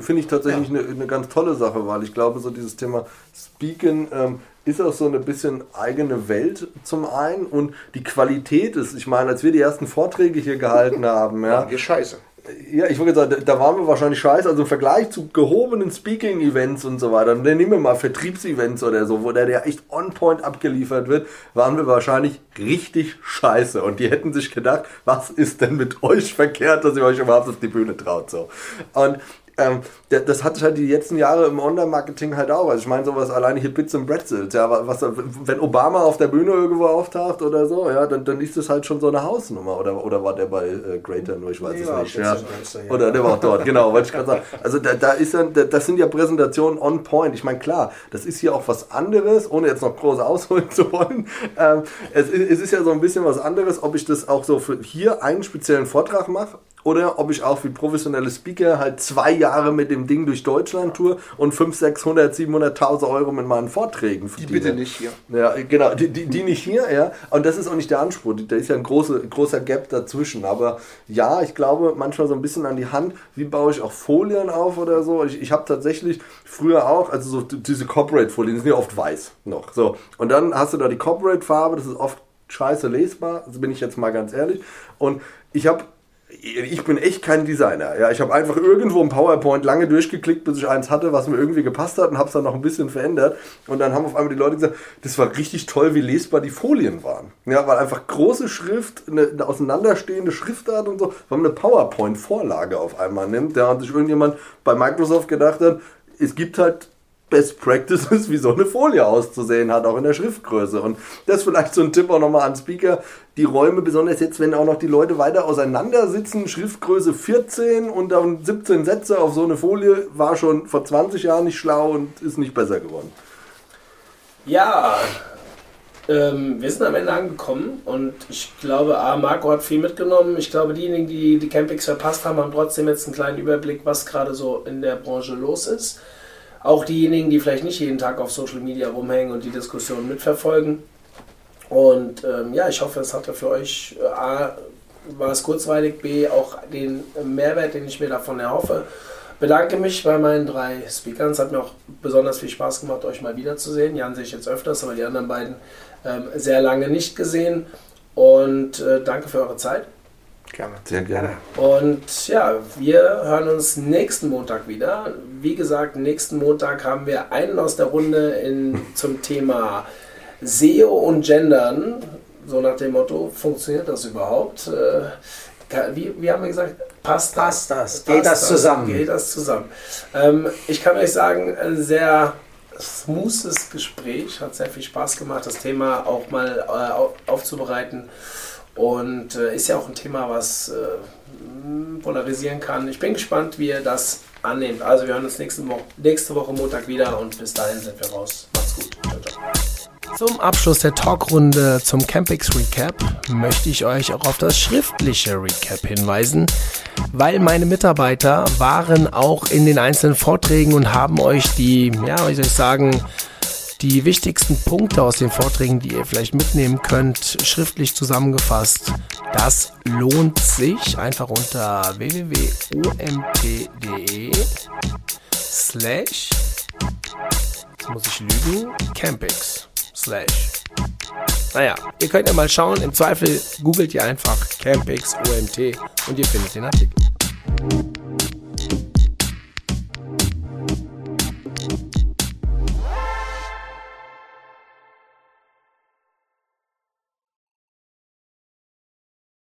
Finde ich tatsächlich ja. eine, eine, ganz tolle Sache, weil ich glaube, so dieses Thema Speaken ähm, ist auch so eine bisschen eigene Welt zum einen und die Qualität ist, ich meine, als wir die ersten Vorträge hier gehalten haben, ja. Wir scheiße ja, ich wollte sagen, da waren wir wahrscheinlich scheiße. Also im Vergleich zu gehobenen Speaking-Events und so weiter, dann nehmen wir mal Vertriebsevents oder so, wo der, der echt on point abgeliefert wird, waren wir wahrscheinlich richtig scheiße. Und die hätten sich gedacht, was ist denn mit euch verkehrt, dass ihr euch überhaupt auf die Bühne traut? So. Und ähm, das hat halt die letzten Jahre im Online-Marketing halt auch. Also ich meine, sowas alleine hier Bits und Bretzels, ja, was, wenn Obama auf der Bühne irgendwo auftaucht oder so, ja, dann, dann ist das halt schon so eine Hausnummer. Oder, oder war der bei äh, Greater nur, ich weiß ja, es nicht. Ja. Oder der war auch dort, genau, wollte ich gerade sagen. Also da, da ist dann, das sind ja Präsentationen on point. Ich meine, klar, das ist hier auch was anderes, ohne jetzt noch groß ausholen zu wollen. Ähm, es, es ist ja so ein bisschen was anderes, ob ich das auch so für hier einen speziellen Vortrag mache oder ob ich auch wie professionelle Speaker halt zwei Jahre mit dem Ding durch Deutschland tour und 5, 600, 700.000 Euro mit meinen Vorträgen verdiene. Die bitte nicht hier. Ja, genau, die, die, die nicht hier, ja. Und das ist auch nicht der Anspruch. Da ist ja ein großer, großer Gap dazwischen. Aber ja, ich glaube manchmal so ein bisschen an die Hand, wie baue ich auch Folien auf oder so. Ich, ich habe tatsächlich früher auch, also so diese Corporate-Folien, die sind ja oft weiß noch. So. Und dann hast du da die Corporate-Farbe, das ist oft scheiße lesbar, das bin ich jetzt mal ganz ehrlich. Und ich habe ich bin echt kein Designer. Ja, ich habe einfach irgendwo ein PowerPoint lange durchgeklickt, bis ich eins hatte, was mir irgendwie gepasst hat und habe es dann noch ein bisschen verändert. Und dann haben auf einmal die Leute gesagt, das war richtig toll, wie lesbar die Folien waren. Ja, weil einfach große Schrift, eine, eine auseinanderstehende Schriftart und so, weil man eine PowerPoint-Vorlage auf einmal nimmt, ja, und sich irgendjemand bei Microsoft gedacht hat, es gibt halt Best Practices, wie so eine Folie auszusehen hat, auch in der Schriftgröße. Und das vielleicht so ein Tipp auch nochmal an Speaker. Die Räume, besonders jetzt, wenn auch noch die Leute weiter auseinander sitzen, Schriftgröße 14 und dann 17 Sätze auf so eine Folie, war schon vor 20 Jahren nicht schlau und ist nicht besser geworden. Ja, ähm, wir sind am Ende angekommen und ich glaube, A, Marco hat viel mitgenommen. Ich glaube, diejenigen, die die Campings verpasst haben, haben trotzdem jetzt einen kleinen Überblick, was gerade so in der Branche los ist. Auch diejenigen, die vielleicht nicht jeden Tag auf Social Media rumhängen und die Diskussion mitverfolgen. Und ähm, ja, ich hoffe, es hatte für euch äh, A, war es kurzweilig, B, auch den Mehrwert, den ich mir davon erhoffe. Bedanke mich bei meinen drei Speakern. Es hat mir auch besonders viel Spaß gemacht, euch mal wiederzusehen. Jan sehe ich jetzt öfters, aber die anderen beiden ähm, sehr lange nicht gesehen. Und äh, danke für eure Zeit. Gerne. Sehr gerne. Und ja, wir hören uns nächsten Montag wieder. Wie gesagt, nächsten Montag haben wir einen aus der Runde in, zum Thema SEO und Gendern. So nach dem Motto, funktioniert das überhaupt? Äh, wie, wie haben wir gesagt? Passt das? Passt das? Geht das zusammen? Geht das zusammen? Ähm, ich kann euch sagen, ein sehr smoothes Gespräch. Hat sehr viel Spaß gemacht, das Thema auch mal äh, aufzubereiten. Und äh, ist ja auch ein Thema, was äh, polarisieren kann. Ich bin gespannt, wie ihr das annehmt. Also wir hören uns nächste Woche, nächste Woche Montag wieder und bis dahin sind wir raus. Macht's gut. Ciao, ciao. Zum Abschluss der Talkrunde zum Campix Recap möchte ich euch auch auf das schriftliche Recap hinweisen, weil meine Mitarbeiter waren auch in den einzelnen Vorträgen und haben euch die, ja, wie soll ich sagen, die wichtigsten Punkte aus den Vorträgen, die ihr vielleicht mitnehmen könnt, schriftlich zusammengefasst. Das lohnt sich einfach unter www.omt.de slash, muss ich lügen, Campix slash. Naja, ihr könnt ja mal schauen, im Zweifel googelt ihr einfach Campix OMT und ihr findet den Artikel.